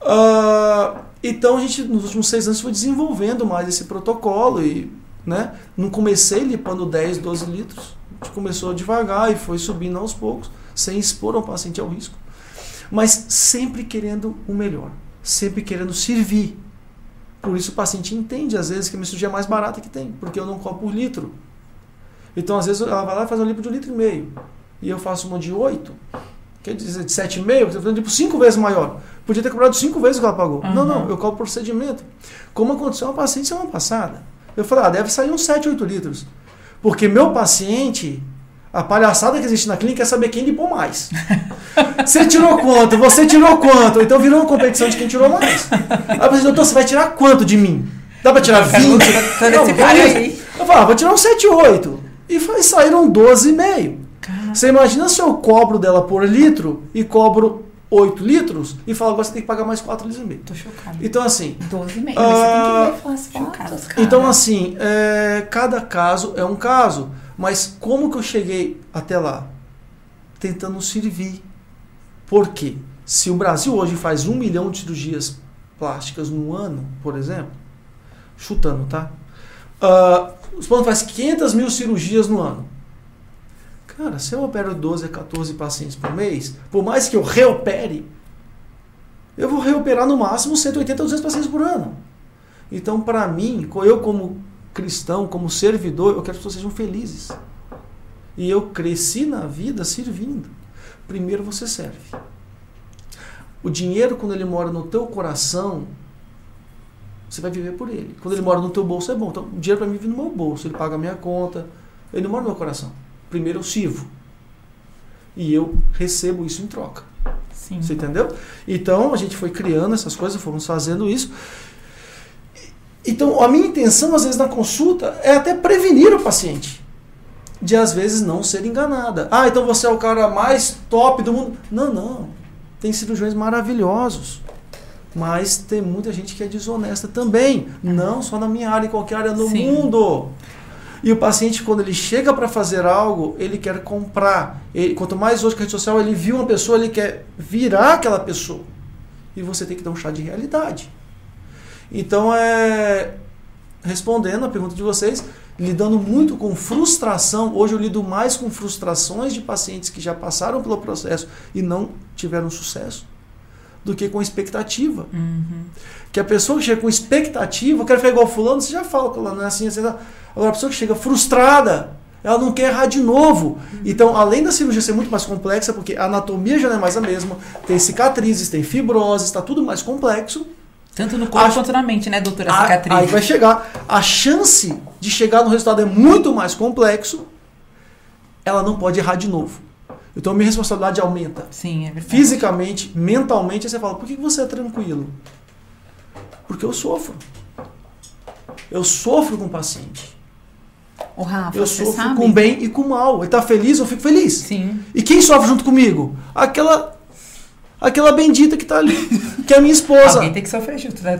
Ah, então a gente, nos últimos seis anos, foi desenvolvendo mais esse protocolo e, né, não comecei lipando 10, 12 litros, a gente começou devagar e foi subindo aos poucos, sem expor o paciente ao risco, mas sempre querendo o melhor, sempre querendo servir. Por isso o paciente entende, às vezes, que a minha cirurgia é mais barata que tem, porque eu não cobro por litro. Então, às vezes, ela vai lá e faz uma lipo de um litro e meio. E eu faço uma de 8. Quer dizer, de 7,5, você está fazendo tipo 5 vezes maior. Podia ter cobrado 5 vezes o que ela pagou. Não, Uhum. não, eu cobro procedimento. Como aconteceu uma paciente semana passada. Eu falei, ah, deve sair uns 7, 8 litros. Porque meu paciente, A palhaçada que existe na clínica é saber quem limpou mais. Você tirou quanto? Você tirou quanto? Então virou uma competição de quem tirou mais. Aí eu falei, doutor, você vai tirar quanto de mim? Dá pra tirar 20? Todo esse Não. Eu falei, ah, vou tirar um 7, 8. E foi, saíram 12,5. Você imagina se eu cobro dela por litro e cobro 8 litros e falo, agora você tem que pagar mais 4 litros e meio. Tô chocada. Então, assim, 12 e meio. Mas você tem que ver as fotos, então, assim, é, cada caso é um caso. Mas como que eu cheguei até lá? Tentando servir. Por quê? Se o Brasil hoje faz um milhão de cirurgias plásticas no ano, por exemplo, chutando, tá? Ah, os planos faz 500 mil cirurgias no ano. Cara, se eu opero 12 a 14 pacientes por mês, por mais que eu reopere, eu vou reoperar no máximo 180 a 200 pacientes por ano. Então, para mim, eu como cristão, como servidor, eu quero que as pessoas sejam felizes. E eu cresci na vida servindo. Primeiro você serve. O dinheiro, quando ele mora no teu coração, você vai viver por ele. Quando ele mora no teu bolso, é bom. Então, o dinheiro para mim vive no meu bolso. Ele paga a minha conta. Ele não mora no meu coração. Primeiro eu sirvo. E eu recebo isso em troca. Sim. Você entendeu? Então a gente foi criando essas coisas, fomos fazendo isso. Então a minha intenção, às vezes, na consulta é até prevenir o paciente de às vezes não ser enganada. Ah, então você é o cara mais top do mundo. Não, não. Tem cirurgiões maravilhosos. Mas tem muita gente que é desonesta também. Não só na minha área, em qualquer área no Sim. mundo. E o paciente, quando ele chega para fazer algo, ele quer comprar. Ele, quanto mais hoje com a rede social, ele viu uma pessoa, ele quer virar aquela pessoa. E você tem que dar um chá de realidade. Então, é, respondendo a pergunta de vocês, lidando muito com frustração, hoje eu lido mais com frustrações de pacientes que já passaram pelo processo e não tiveram sucesso, do que com expectativa. Que a pessoa que chega com expectativa, eu quero ficar igual fulano, você já fala que ela não é assim, assim, assim. Agora a pessoa que chega frustrada, ela não quer errar de novo. Então, além da cirurgia ser muito mais complexa, porque a anatomia já não é mais a mesma, tem cicatrizes, tem fibroses, está tudo mais complexo. Tanto no corpo Acho- quanto na mente, né, doutora? A- Cicatriz. Aí vai chegar. A chance de chegar no resultado é muito mais complexo. Ela não pode errar de novo. Então a minha responsabilidade aumenta. Sim, é verdade. Fisicamente, mentalmente, você fala, por que você é tranquilo? Porque eu sofro. Eu sofro com o paciente. Ô, Rafa, Eu sofro sabe? com bem e com mal. Ele tá feliz, eu fico feliz. Sim. E quem sofre junto comigo? Aquela aquela bendita que tá ali, que é a minha esposa. Alguém tem que sofrer junto, né?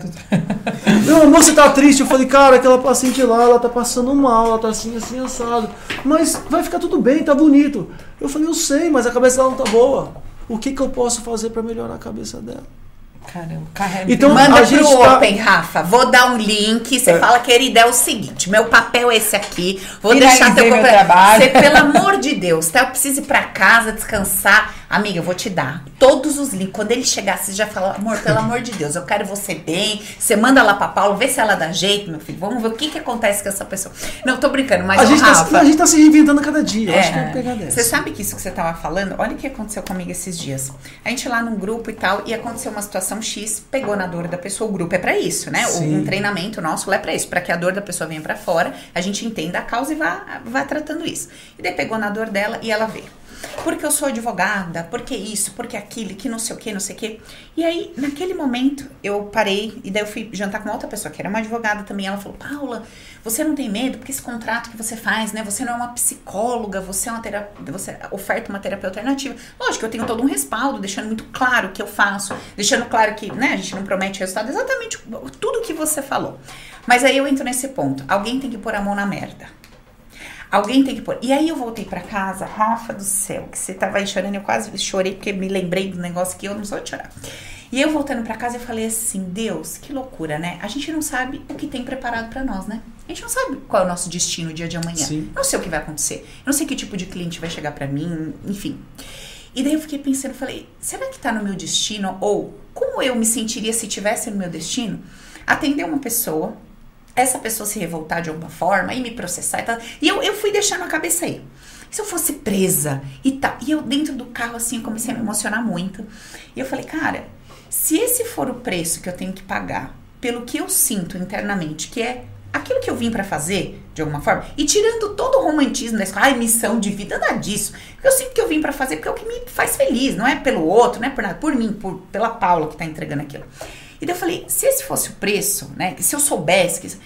Meu amor, você tá triste? Eu falei, cara, aquela paciente lá, ela tá passando mal, ela tá assim, assim, assado. Mas vai ficar tudo bem, tá bonito. Eu falei, eu sei, mas a cabeça dela não tá boa. O que que eu posso fazer pra melhorar a cabeça dela? Caramba, carrega. Então, Manda a pro gente tá- Open, Rafa. Vou dar um link. Você É. fala, querida, é o seguinte: meu papel é esse aqui. Vou Finalizei deixar teu papel. trabalho. Você, pelo amor de Deus, tá? Eu preciso ir pra casa, descansar. Amiga, eu vou te dar todos os links. Quando ele chegar, você já fala, amor, pelo amor de Deus, eu quero você bem. Você manda lá pra Paulo, vê se ela dá jeito, meu filho. Vamos ver o que que acontece com essa pessoa. Não, tô brincando, mas A gente, tá, Rafa. a gente tá se reinventando cada dia. Eu acho que é É, pegar dessa. Você sabe que isso que você tava falando, olha o que aconteceu comigo esses dias. A gente lá num grupo e tal, e aconteceu uma situação X, pegou na dor da pessoa. O grupo é pra isso, né? Sim. Um treinamento nosso lá é pra isso, pra que a dor da pessoa venha pra fora, a gente entenda a causa e vá, vá tratando isso. E daí pegou na dor dela e ela veio. Porque eu sou advogada, porque isso, porque aquilo, que não sei o que, não sei o que. E aí, naquele momento, eu parei e daí eu fui jantar com outra pessoa que era uma advogada também. Ela falou: Paula, você não tem medo? Porque esse contrato que você faz, né? Você não é uma psicóloga, você é uma terapeuta, você oferta uma terapia alternativa. Lógico, eu tenho todo um respaldo, deixando muito claro o que eu faço, deixando claro que, né, a gente não promete resultado, exatamente tudo que você falou. Mas aí eu entro nesse ponto. Alguém tem que pôr a mão na merda. Alguém tem que pôr. E aí eu voltei pra casa, Rafa do céu, que você tava aí chorando, eu quase chorei porque me lembrei do negócio que eu não sou de chorar. E eu voltando pra casa, eu falei assim: Deus, que loucura, né? A gente não sabe o que tem preparado pra nós, né? A gente não sabe qual é o nosso destino o dia de amanhã. Sim. Eu não sei o que vai acontecer. Eu não sei que tipo de cliente vai chegar pra mim, enfim. E daí eu fiquei pensando, falei, será que tá no meu destino? Ou como eu me sentiria se tivesse no meu destino? Atender uma pessoa, essa pessoa se revoltar de alguma forma e me processar e tal. E eu, eu fui deixando a cabeça aí. Se eu fosse presa e tal. E eu dentro do carro, assim, eu comecei a me emocionar muito. E eu falei, cara, se esse for o preço que eu tenho que pagar pelo que eu sinto internamente, que é aquilo que eu vim pra fazer, de alguma forma, e tirando todo o romantismo da escola, ai, missão de vida, nada disso. Eu sinto que eu vim pra fazer porque é o que me faz feliz, não é pelo outro, não é por nada, por mim, por, pela Paula que tá entregando aquilo. E daí eu falei, se esse fosse o preço, né, se eu soubesse, que,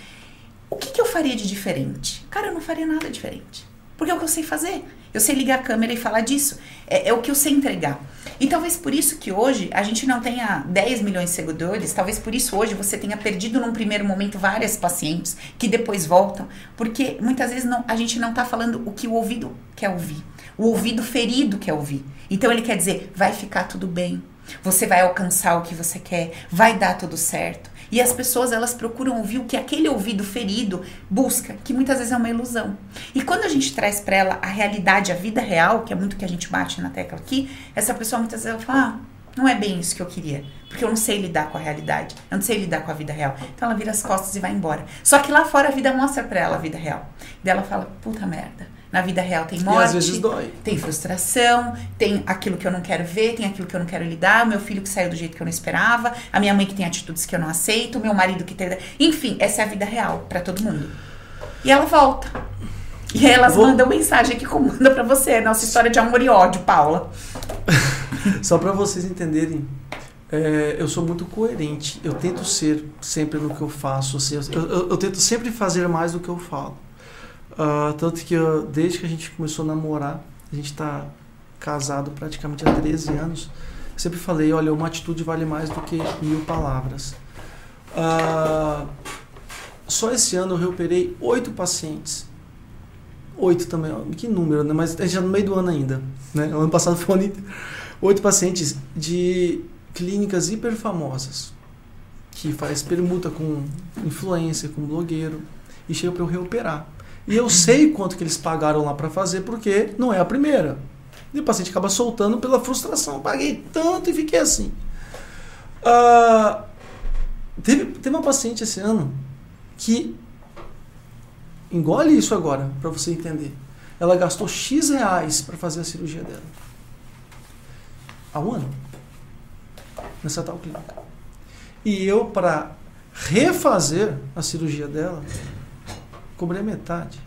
o que, que eu faria de diferente? Cara, eu não faria nada diferente. Porque é o que eu sei fazer. Eu sei ligar a câmera e falar disso. É, é, o que eu sei entregar. E talvez por isso que hoje a gente não tenha 10 milhões de seguidores, talvez por isso hoje você tenha perdido num primeiro momento várias pacientes que depois voltam, porque muitas vezes não, a gente não tá falando o que o ouvido quer ouvir. O ouvido ferido quer ouvir. Então ele quer dizer, vai ficar tudo bem. Você vai alcançar o que você quer, vai dar tudo certo. E as pessoas elas procuram ouvir o que aquele ouvido ferido busca, que muitas vezes é uma ilusão. E quando a gente traz para ela a realidade, a vida real, que é muito que a gente bate na tecla aqui, essa pessoa muitas vezes fala: ah, não é bem isso que eu queria. Porque eu não sei lidar com a realidade. Eu não sei lidar com a vida real. Então ela vira as costas e vai embora. Só que lá fora a vida mostra pra ela a vida real. E ela fala, puta merda. Na vida real tem morte. E às vezes dói. Tem frustração, tem aquilo que eu não quero ver, tem aquilo que eu não quero lidar, o meu filho que saiu do jeito que eu não esperava, a minha mãe que tem atitudes que eu não aceito, o meu marido que tem. Enfim, essa é a vida real para todo mundo. E ela volta. E aí elas Vou... mandam mensagem que comanda para você, nossa história de amor e ódio, Paula. Só para vocês entenderem, é, eu sou muito coerente. Eu tento ser sempre no que eu faço. Assim, eu, eu, eu, tento sempre fazer mais do que eu falo. Uh, tanto que eu, desde que a gente começou a namorar, a gente está casado praticamente há 13 anos, sempre falei, olha, uma atitude vale mais do que mil palavras. Uh, só esse ano eu reoperei oito pacientes. Oito também, que número, né? Mas gente já no meio do ano ainda. Né? O ano passado foi um Oito pacientes de clínicas hiper famosas que faz permuta com influência, com blogueiro e chega para eu reoperar. E eu sei quanto que eles pagaram lá para fazer, porque não é a primeira. E o paciente acaba soltando pela frustração. Paguei tanto e fiquei assim. Uh, teve, teve uma paciente esse ano que. Engole isso agora, para você entender. Ela gastou X reais para fazer a cirurgia dela. Há um ano. Nessa tal clínica. E eu, para refazer a cirurgia dela, cobrei metade.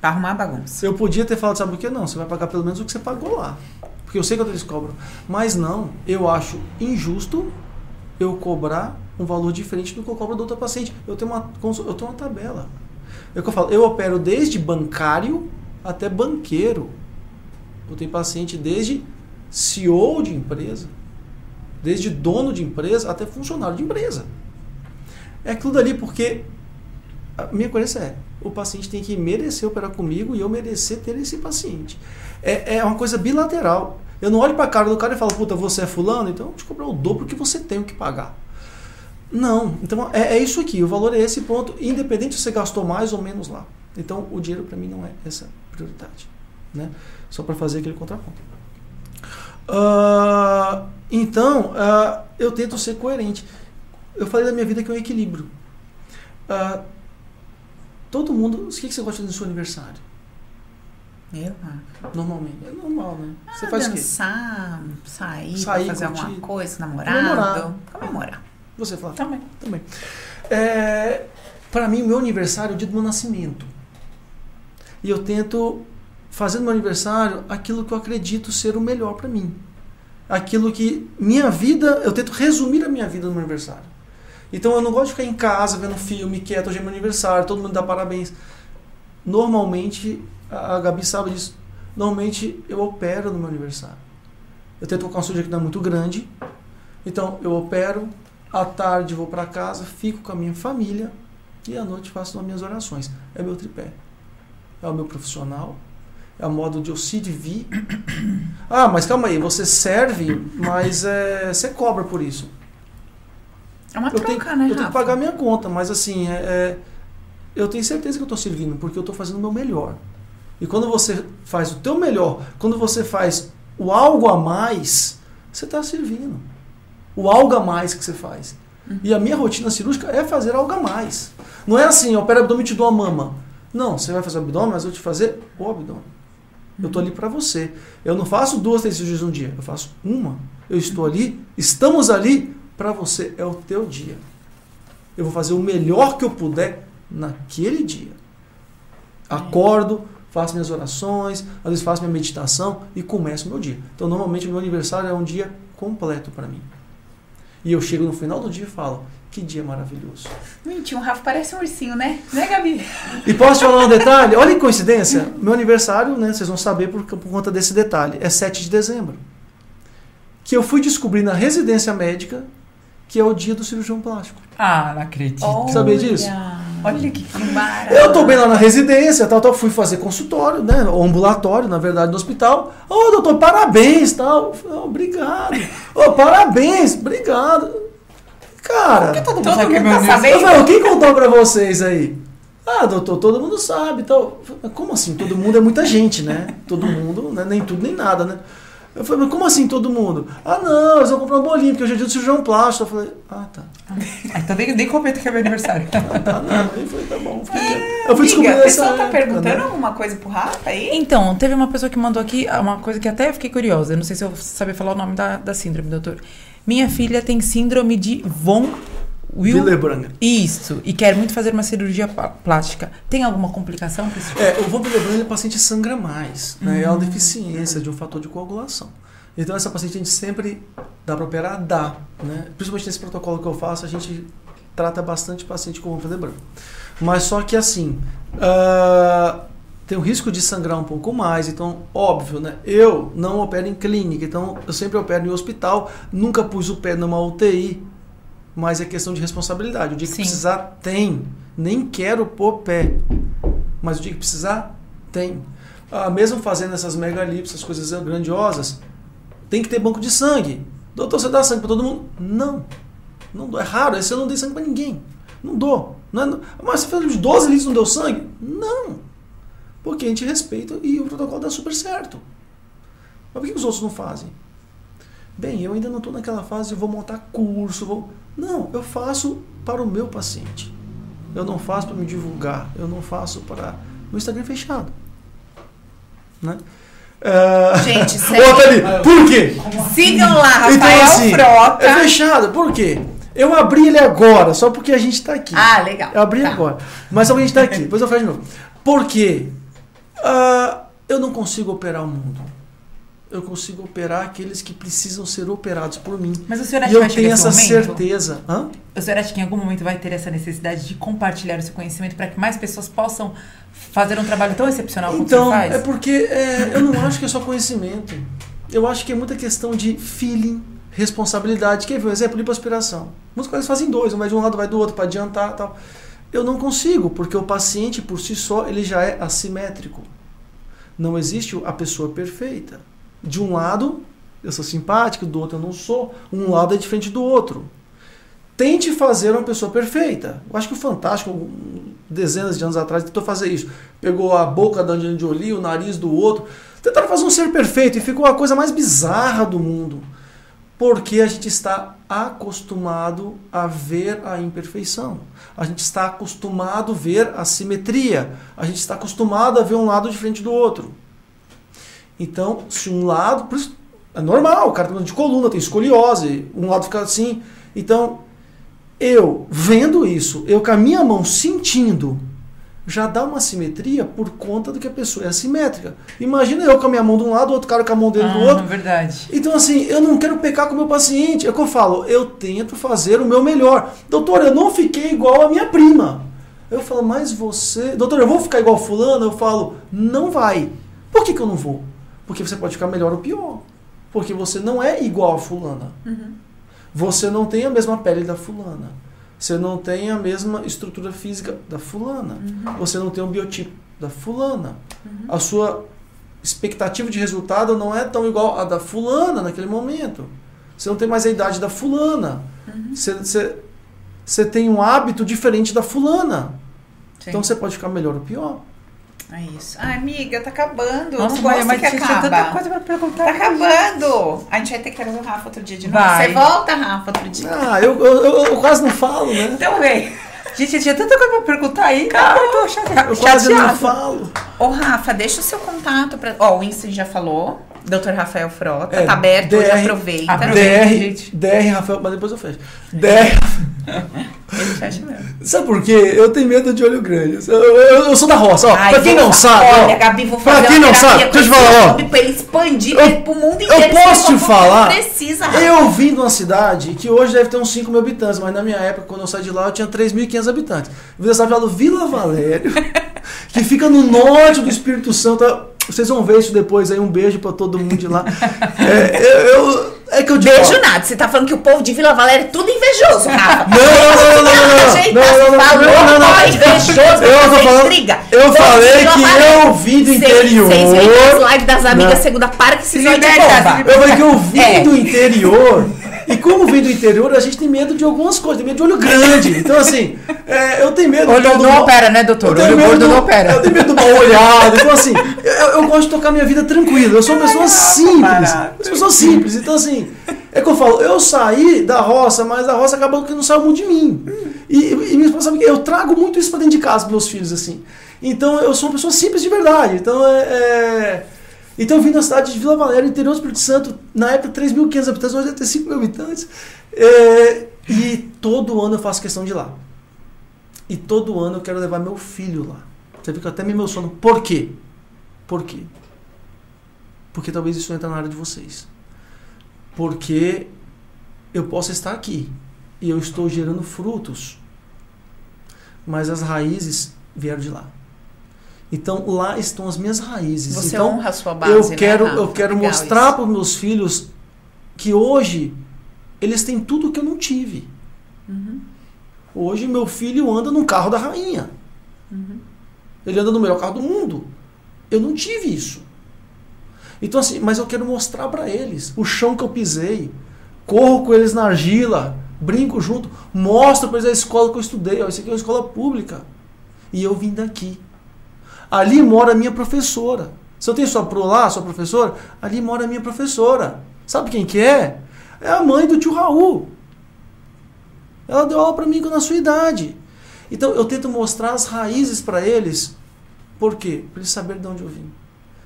Pra arrumar a bagunça. Eu podia ter falado, sabe por que não? Você vai pagar pelo menos o que você pagou lá. Porque eu sei quanto eles cobram. Mas não, eu acho injusto eu cobrar um valor diferente do que eu cobro da outra paciente. Eu tenho uma, eu tenho uma tabela. É o que eu falo, eu opero desde bancário até banqueiro. Eu tenho paciente desde CEO de empresa, desde dono de empresa até funcionário de empresa. É tudo ali porque a minha coerência é, o paciente tem que merecer operar comigo e eu merecer ter esse paciente. É, é uma coisa bilateral. Eu não olho para a cara do cara e falo, puta, você é fulano, então eu vou te cobrar o dobro que você tem que pagar. Não, então é, é, isso aqui, o valor é esse ponto, independente se você gastou mais ou menos lá. Então o dinheiro para mim não é essa prioridade, né? Só para fazer aquele contraponto. Uh, então uh, eu tento ser coerente. Eu falei da minha vida que é um equilíbrio. Uh, Todo mundo. O que, que você gosta do seu aniversário? Eu, Normalmente. É normal, né? Ah, você faz dançar, o quê? sair, sair fazer curtir. alguma coisa, namorado. Comemorar. Comemorar. Você fala? Também. Também. É, para mim, o meu aniversário é o dia do meu nascimento. E eu tento fazer no meu aniversário aquilo que eu acredito ser o melhor para mim. Aquilo que minha vida, eu tento resumir a minha vida no meu aniversário. Então eu não gosto de ficar em casa vendo filme quieto, hoje é meu aniversário, todo mundo dá parabéns. Normalmente, a Gabi sabe disso, normalmente eu opero no meu aniversário. Eu tento colocar uma sujeira que não é muito grande, então eu opero, à tarde vou para casa, fico com a minha família e à noite faço as minhas orações. É meu tripé. É o meu profissional, é o modo de eu se vir. Ah, mas calma aí, você serve, mas é, você cobra por isso. É uma eu troca, tenho, né? Eu tenho que pagar minha conta, mas assim, é, é eu tenho certeza que eu estou servindo, porque eu estou fazendo o meu melhor. E quando você faz o teu melhor, quando você faz o algo a mais, você está servindo. O algo a mais que você faz. Uhum. E a minha rotina cirúrgica é fazer algo a mais. Não é assim, opera abdômen e te dou a mama. Não, você vai fazer o abdômen, mas eu vou te fazer o abdômen. Uhum. Eu estou ali para você. Eu não faço duas, três cirurgias um dia. Eu faço uma. Eu estou ali, estamos ali para você, é o teu dia. Eu vou fazer o melhor que eu puder naquele dia. Acordo, faço minhas orações, às vezes faço minha meditação e começo o meu dia. Então, normalmente, meu aniversário é um dia completo para mim. E eu chego no final do dia e falo: que dia maravilhoso. Bonitinho, o Rafa parece um ursinho, né? Né, Gabi? E posso te falar um detalhe? Olha que coincidência. Meu aniversário, né? Vocês vão saber por, por conta desse detalhe. É 7 de dezembro. Que eu fui descobrir na residência médica que é o dia do cirurgião plástico. Ah, não acredito. Sabia disso? Olha que, que maravilha. Eu tô bem lá na residência, tal, tal, fui fazer consultório, né? Ou ambulatório, na verdade, no hospital. Ô, oh, doutor, parabéns, tal. Oh, obrigado. Ô, oh, parabéns, obrigado. Cara, Por que todo mundo todo mundo meu tá sabendo? eu falei, quem contou pra vocês aí? Ah, doutor, todo mundo sabe, tal. Como assim? Todo mundo é muita gente, né? Todo mundo, né? nem tudo nem nada, né? Eu falei, mas como assim todo mundo? Ah, não, eles vão comprar um bolinho, porque hoje é dia do cirurgião plástico. Eu falei, ah, tá. Ah, então nem, nem comenta que é meu aniversário. Ah, não. Aí foi, tá bom. quieto. Eu fui descobrir Amiga, a essa pessoa tá época, perguntando né? alguma coisa pro Rafa aí? Então, teve uma pessoa que mandou aqui uma coisa que até eu fiquei curiosa. Eu não sei se eu vou saber falar o nome da, da síndrome, doutor. Minha filha tem síndrome de von Will... Willebrand. Isso, e quer muito fazer uma cirurgia plá- plástica. Tem alguma complicação esse tipo? É, o von Willebrand, o paciente sangra mais. Né? É uma deficiência de um fator de coagulação. Então, essa paciente a gente sempre dá para operar? Dá. Né? Principalmente nesse protocolo que eu faço, a gente trata bastante paciente com von Willebrand. Mas só que assim, ah, tem o risco de sangrar um pouco mais, então, óbvio, né? Eu não opero em clínica, então eu sempre opero em hospital, nunca pus o pé numa UTI, mas é questão de responsabilidade. O dia que Sim. precisar, tem. Nem quero pôr pé, mas o dia que precisar, tem. Ah, mesmo fazendo essas megalips, essas coisas grandiosas, tem que ter banco de sangue. Doutor, você dá sangue para todo mundo? Não. Não dou. É raro. Esse eu não dei sangue para ninguém. Não dou. Não é- mas você fez uns 12 litros e não deu sangue? Não. Porque a gente respeita e o protocolo dá super certo. Mas por que os outros não fazem? Bem, eu ainda não estou naquela fase vou montar curso. Vou... Não, eu faço para o meu paciente. Eu não faço para me divulgar. Eu não faço para. O Instagram é fechado. Né? Ah, Gente, Bota sério. ali. Por quê? Sigam lá, Então, Rafael assim, Frota. É fechado. Por quê? Eu abri ele agora, só porque a gente está aqui. Ah, legal. Eu abri Tá. agora. Mas só porque a gente está aqui. Depois eu faço de novo. Por quê? Ah, eu não consigo operar o mundo. Eu consigo operar aqueles que precisam ser operados por mim. Mas o senhor acha E que eu tenho esse essa momento? certeza. Hã? O senhor acha que em algum momento vai ter essa necessidade de compartilhar o seu conhecimento para que mais pessoas possam fazer um trabalho tão excepcional como o Então, senhor faz? é porque é, eu não acho que é só conhecimento. Eu acho que é muita questão de feeling, responsabilidade. Quer ver um exemplo? Lipoaspiração. Muitos colegas fazem dois, um vai de um lado, vai do outro, para adiantar tal. Eu não consigo, porque o paciente por si só ele já é assimétrico. Não existe a pessoa perfeita. De um lado, eu sou simpático, do outro eu não sou. Um lado é diferente do outro. Tente fazer uma pessoa perfeita. Eu acho que o Fantástico, dezenas de anos atrás, tentou fazer isso. Pegou a boca da Angelina Jolie, o nariz do outro. Tentaram fazer um ser perfeito e ficou a coisa mais bizarra do mundo. Porque a gente está acostumado a ver a imperfeição. A gente está acostumado a ver a simetria. A gente está acostumado a ver um lado diferente do outro. Então, se um lado. Por isso, é normal, o cara tem de coluna, tem escoliose, um lado fica assim. Então, eu vendo isso, eu com a minha mão sentindo, já dá uma simetria por conta do que a pessoa é assimétrica. Imagina eu com a minha mão de um lado, o outro cara com a mão dele do ah, outro. verdade. Então, assim, eu não quero pecar com o meu paciente. É o que eu falo, eu tento fazer o meu melhor. Doutor, eu não fiquei igual a minha prima. Eu falo, mas você. Doutor, eu vou ficar igual fulano? Eu falo, não vai. Por que, que eu não vou? Porque você pode ficar melhor ou pior. Porque você não é igual a fulana. Você não tem a mesma pele da fulana. Você não tem a mesma estrutura física da fulana. Você não tem o biotipo da fulana. A sua expectativa de resultado não é tão igual a da fulana naquele momento. Você não tem mais a idade da fulana. Você, você, você tem um hábito diferente da fulana. Sim. Então você pode ficar melhor ou pior. É isso. Ai, amiga, tá acabando. Nossa, não Maria, gosto mas que acaba. tanta coisa pra perguntar. Tá acabando. A gente vai ter que trazer o Rafa outro dia de novo. Vai. Você volta, Rafa, outro dia. Ah, eu, eu, eu, eu quase não falo, né? Então vem. Gente, tinha tanta coisa pra perguntar aí. Cara, eu tô chate- Eu quase não chateada. falo. Ô, Rafa, deixa o seu contato pra. Ó, o Insta já falou. Dr. Rafael Frota. É, tá aberto, hoje DR. aproveita. Aproveita. DR, gente. DR Rafael, mas depois eu fecho. DR, Ele te acha mesmo. Sabe por quê? Eu tenho medo de olho grande. Eu, eu- eu sou da roça, ó. Ai, pra quem não sabe, Olha, ó, Gabi, vou pra quem não sabe, deixa eu esse falar, ó. pra ele expandir Eu- pro mundo inteiro. Eu posso te falar? Precisa. Eu vim de uma cidade que hoje deve ter uns 5 mil habitantes, mas na minha época, quando eu saí de lá, eu tinha 3.500 habitantes. Eu vim da cidade Vila Valério, que fica no norte do Espírito Santo. Vocês vão ver isso depois aí. Um beijo pra todo mundo de lá. É, eu, eu- é que eu te Beijo falo. nada. Você tá falando que o povo de Vila Valéria é tudo invejoso, Rafa. Não, não, não, não, não, não, não, não, você não, falou, não, não, não. ó, invejoso, Eu tô falando- intriga. eu falei que eu vim do Vocês- interior. Vocês veem as lives das amigas Não. segunda para que se se Eu falei que eu vim É. do interior. E como vim do interior, a gente tem medo de algumas coisas, tem medo de olho grande. Então, assim, é, eu tenho medo Olho do- não opera, né, doutor? Olho gordo do- não opera. Eu tenho medo do mal olhado. Então, assim, eu, eu gosto de tocar minha vida tranquila. Eu sou uma pessoa simples. barato. Eu sou simples. Então, assim, é que eu falo, eu saí da roça, mas a roça acabou que não saiu muito de mim. E, e minha esposa sabe que eu trago muito isso pra dentro de casa pros meus filhos, assim. Então, eu sou uma pessoa simples de verdade. Então, é. é- Então, eu vim da cidade de Vila Valéria, interior do Espírito Santo, na época 3.500 habitantes, hoje deve ter 5 mil habitantes. É, E todo ano eu faço questão de ir lá. E todo ano eu quero levar meu filho lá. Você fica até me emocionando. Por quê? Por quê? Porque talvez isso entre na área de vocês. Porque eu posso estar aqui e eu estou gerando frutos, mas as raízes vieram de lá. Então lá estão as minhas raízes. Você então, honra a sua base, eu né, quero, Rafa? eu quero Legal mostrar para os meus filhos que hoje eles têm tudo que eu não tive. Uhum. Hoje meu filho anda num carro da rainha. Uhum. Ele anda no melhor carro do mundo. Eu não tive isso. Então assim, mas eu quero mostrar para eles o chão que eu pisei. Corro com eles na argila, brinco junto, mostro para eles a escola que eu estudei. Ó, isso aqui é uma escola pública. E eu vim daqui. Ali mora a minha professora. Se eu tenho sua pro lá, sua professora, ali mora a minha professora. Sabe quem que é? É a mãe do tio Raul. Ela deu aula para mim na sua idade. Então eu tento mostrar as raízes para eles. Por quê? Para eles saberem de onde eu vim.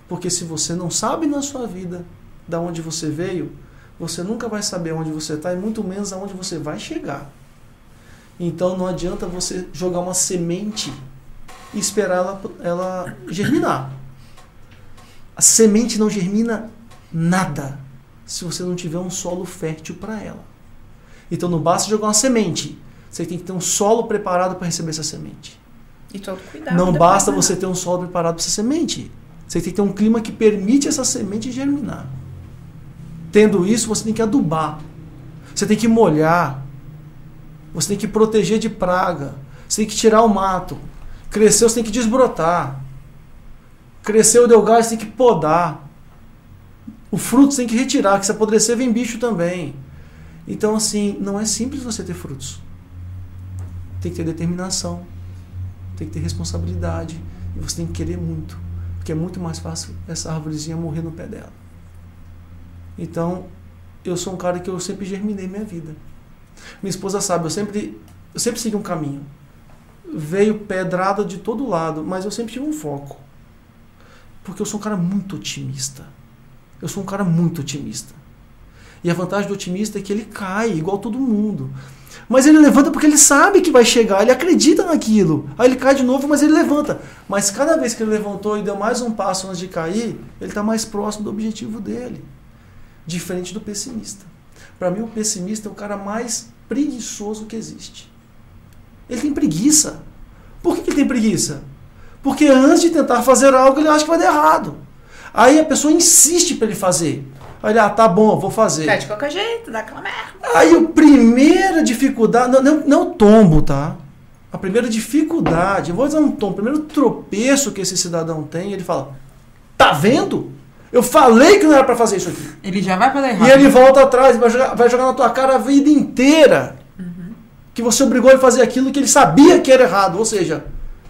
Porque se você não sabe na sua vida de onde você veio, você nunca vai saber onde você está e muito menos aonde você vai chegar. Então não adianta você jogar uma semente e esperar ela, ela germinar. A semente não germina nada se você não tiver um solo fértil para ela. Então não basta jogar uma semente. Você tem que ter um solo preparado para receber essa semente. E todo cuidado. Não basta né? você ter um solo preparado para essa semente. Você tem que ter um clima que permite essa semente germinar. Tendo isso, você tem que adubar. Você tem que molhar. Você tem que proteger de praga. Você tem que tirar o mato. Cresceu, você tem que desbrotar. Cresceu, deu gás, você tem que podar. O fruto você tem que retirar, que se apodrecer vem bicho também. Então, assim, não é simples você ter frutos. Tem que ter determinação, tem que ter responsabilidade e você tem que querer muito, porque é muito mais fácil essa árvorezinha morrer no pé dela. Então, eu sou um cara que eu sempre germinei minha vida. Minha esposa sabe, eu sempre, eu sempre segui um caminho. Veio pedrada de todo lado, mas eu sempre tive um foco. Porque eu sou um cara muito otimista. Eu sou um cara muito otimista. E a vantagem do otimista é que ele cai, igual todo mundo. Mas ele levanta porque ele sabe que vai chegar, ele acredita naquilo. Aí ele cai de novo, mas ele levanta. Mas cada vez que ele levantou e deu mais um passo antes de cair, ele está mais próximo do objetivo dele. Diferente do pessimista. Para mim, o pessimista é o cara mais preguiçoso que existe. Ele tem preguiça. Por que que ele tem preguiça? Porque antes de tentar fazer algo, ele acha que vai dar errado. Aí a pessoa insiste para ele fazer. Aí ele, ah, tá bom, eu vou fazer. Tá de qualquer jeito, dá aquela merda. Aí a primeira dificuldade, não, não, não o tombo, tá? A primeira dificuldade, eu vou dizer um tom, o primeiro tropeço que esse cidadão tem, ele fala: Tá vendo? Eu falei que não era para fazer isso aqui. Ele já vai pra dar errado. E ele volta atrás, vai jogar, vai jogar na tua cara a vida inteira. Que você obrigou ele a fazer aquilo que ele sabia que era errado. Ou seja,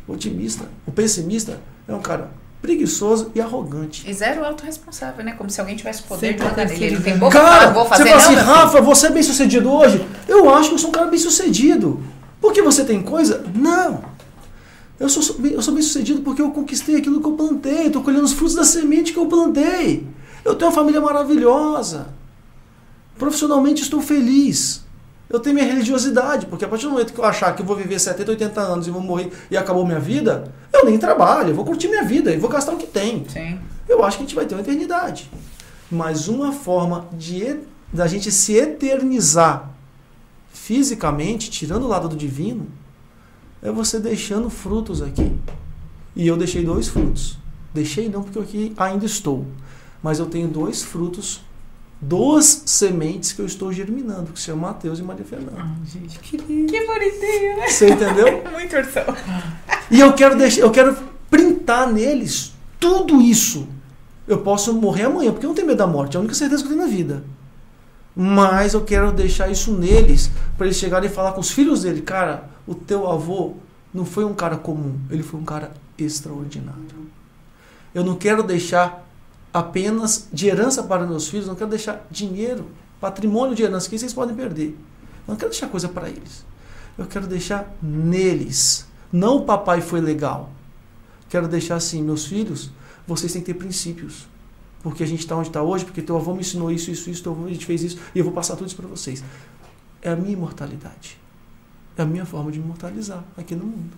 o otimista, o pessimista é um cara preguiçoso e arrogante. E zero autorresponsável, né? Como se alguém tivesse poder Sempre de mandar nele. Ele tem boca Cara, falar, vou fazer você fala assim. Rafa, você é bem sucedido hoje? Eu acho que eu sou um cara bem sucedido. Porque você tem coisa? Não. Eu sou, eu sou bem sucedido porque eu conquistei aquilo que eu plantei. Estou colhendo os frutos da semente que eu plantei. Eu tenho uma família maravilhosa. Profissionalmente estou feliz. Eu tenho minha religiosidade, porque a partir do momento que eu achar que eu vou viver 70, 80 anos e vou morrer e acabou minha vida, eu nem trabalho, eu vou curtir minha vida e vou gastar o que tem. Sim. Eu acho que a gente vai ter uma eternidade. Mas uma forma de da gente se eternizar fisicamente, tirando o lado do divino, é você deixando frutos aqui. E eu deixei dois frutos. Deixei não porque eu aqui ainda estou, mas eu tenho dois frutos, duas sementes que eu estou germinando, que se chama Mateus e Maria Fernanda. Ai, gente, que lindo. Que bonitinho, né? Você entendeu? Muito ursão. E eu quero deixar, eu quero printar neles tudo isso. Eu posso morrer amanhã, porque eu não tenho medo da morte, é a única certeza que eu tenho na vida. Mas eu quero deixar isso neles, para eles chegarem e falar com os filhos dele, cara, o teu avô não foi um cara comum, ele foi um cara extraordinário. Eu não quero deixar apenas de herança para meus filhos, não quero deixar dinheiro, patrimônio de herança que vocês podem perder. Não quero deixar coisa para eles. Eu quero deixar neles. Não o papai foi legal. Quero deixar assim, meus filhos, vocês têm que ter princípios. Porque a gente está onde está hoje, porque teu avô me ensinou isso, isso, isso, teu avô a gente fez isso, e eu vou passar tudo isso para vocês. É a minha imortalidade. É a minha forma de imortalizar aqui no mundo.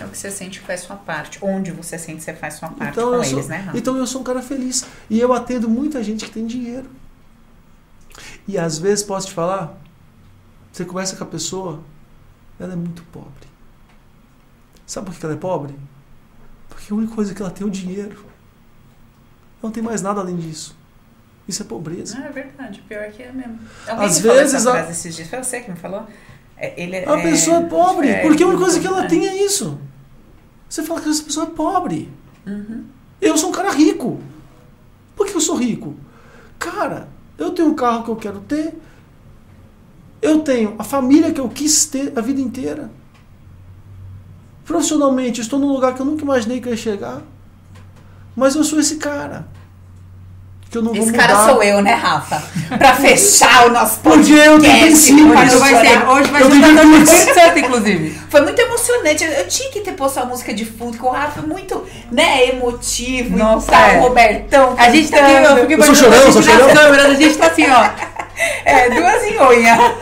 É o que você sente que faz sua parte. Onde você sente que você faz sua parte Então com eles, sou, né, Rafa? então eu sou um cara feliz. E eu atendo muita gente que tem dinheiro. E às vezes, posso te falar, você conversa com a pessoa, ela é muito pobre. Sabe por que ela é pobre? Porque a única coisa que ela tem é o dinheiro. Ela não tem mais nada além disso. Isso é pobreza. Ah, é verdade. Pior que é mesmo. Alguém Às me falou vezes essa a- frase esses dias. Foi você que me falou? É, Ele é, A pessoa é pobre, é, porque a única coisa que ela é. tem é isso. Você fala que essa pessoa é pobre. Uhum. Eu sou um cara rico. Por que eu sou rico? Cara, eu tenho um carro que eu quero ter. Eu tenho a família que eu quis ter a vida inteira. Profissionalmente, estou num lugar que eu nunca imaginei que ia chegar. Mas eu sou esse cara. Que eu não vou Esse mudar. cara sou eu, né, Rafa? Pra fechar o nosso Porque eu tenho podcast, pode Hoje vai ser, hoje vai Eu ser o tenho cantor do virtudes. Espírito Santo, inclusive. Foi muito emocionante. Eu, eu tinha que ter posto a música de fundo, que o Rafa é muito, né, emotivo Nossa, e tal, é. o Robertão. A gente tá aqui, eu fico Eu sou chorão, a gente sou chorão. a gente tá assim, ó. É, duas em unha.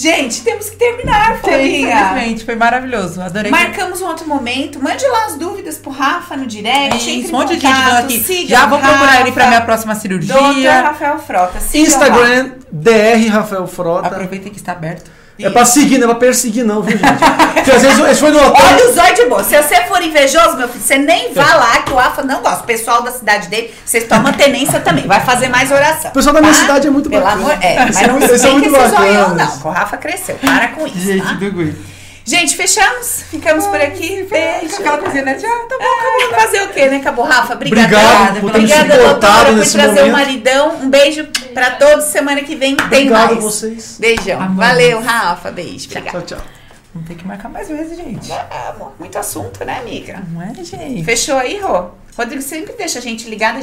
Gente, temos que terminar, Fabinha. Infelizmente, foi maravilhoso. Adorei. Marcamos um outro momento. Mande lá as dúvidas pro Rafa no direct. entre Isso, em um monte de gente aqui. siga Já vou procurar ele pra Rafa. minha próxima cirurgia. Doutor Rafael Frota. Rafa. Instagram, DR Rafael Frota. Aproveita que está aberto. É pra seguir, não é pra perseguir, não, viu, gente? Porque às vezes esse foi no hotel. Olha o zóio de boa. Se você for invejoso, meu filho, você nem vá lá que o Rafa não gosta. O pessoal da cidade dele, vocês tomam tenência também. Vai fazer mais oração. O pessoal da minha tá? cidade é muito Pelo bacana. amor, é, mas não explica muito esse zoião, não. que O Rafa cresceu. Para com isso. Gente, tá? Gente, fechamos? Ficamos por aqui. Beijo. Aquela coisinha, né? Já, tá bom. Ah, fazer o quê, né? Acabou, Rafa? Obrigada. Obrigado por ter me Obrigada, suportado doutora, por trazer o momento. maridão. Um beijo pra todos. Semana que vem tem Obrigado a mais. vocês. Beijão. Amamos. Valeu, Rafa. Beijo. Obrigada. Tchau, tchau. Vamos ter que marcar mais vezes, gente. Ah, amor, muito assunto, né, amiga? Não é, gente? Fechou aí, Rô? Rodrigo sempre deixa a gente ligada.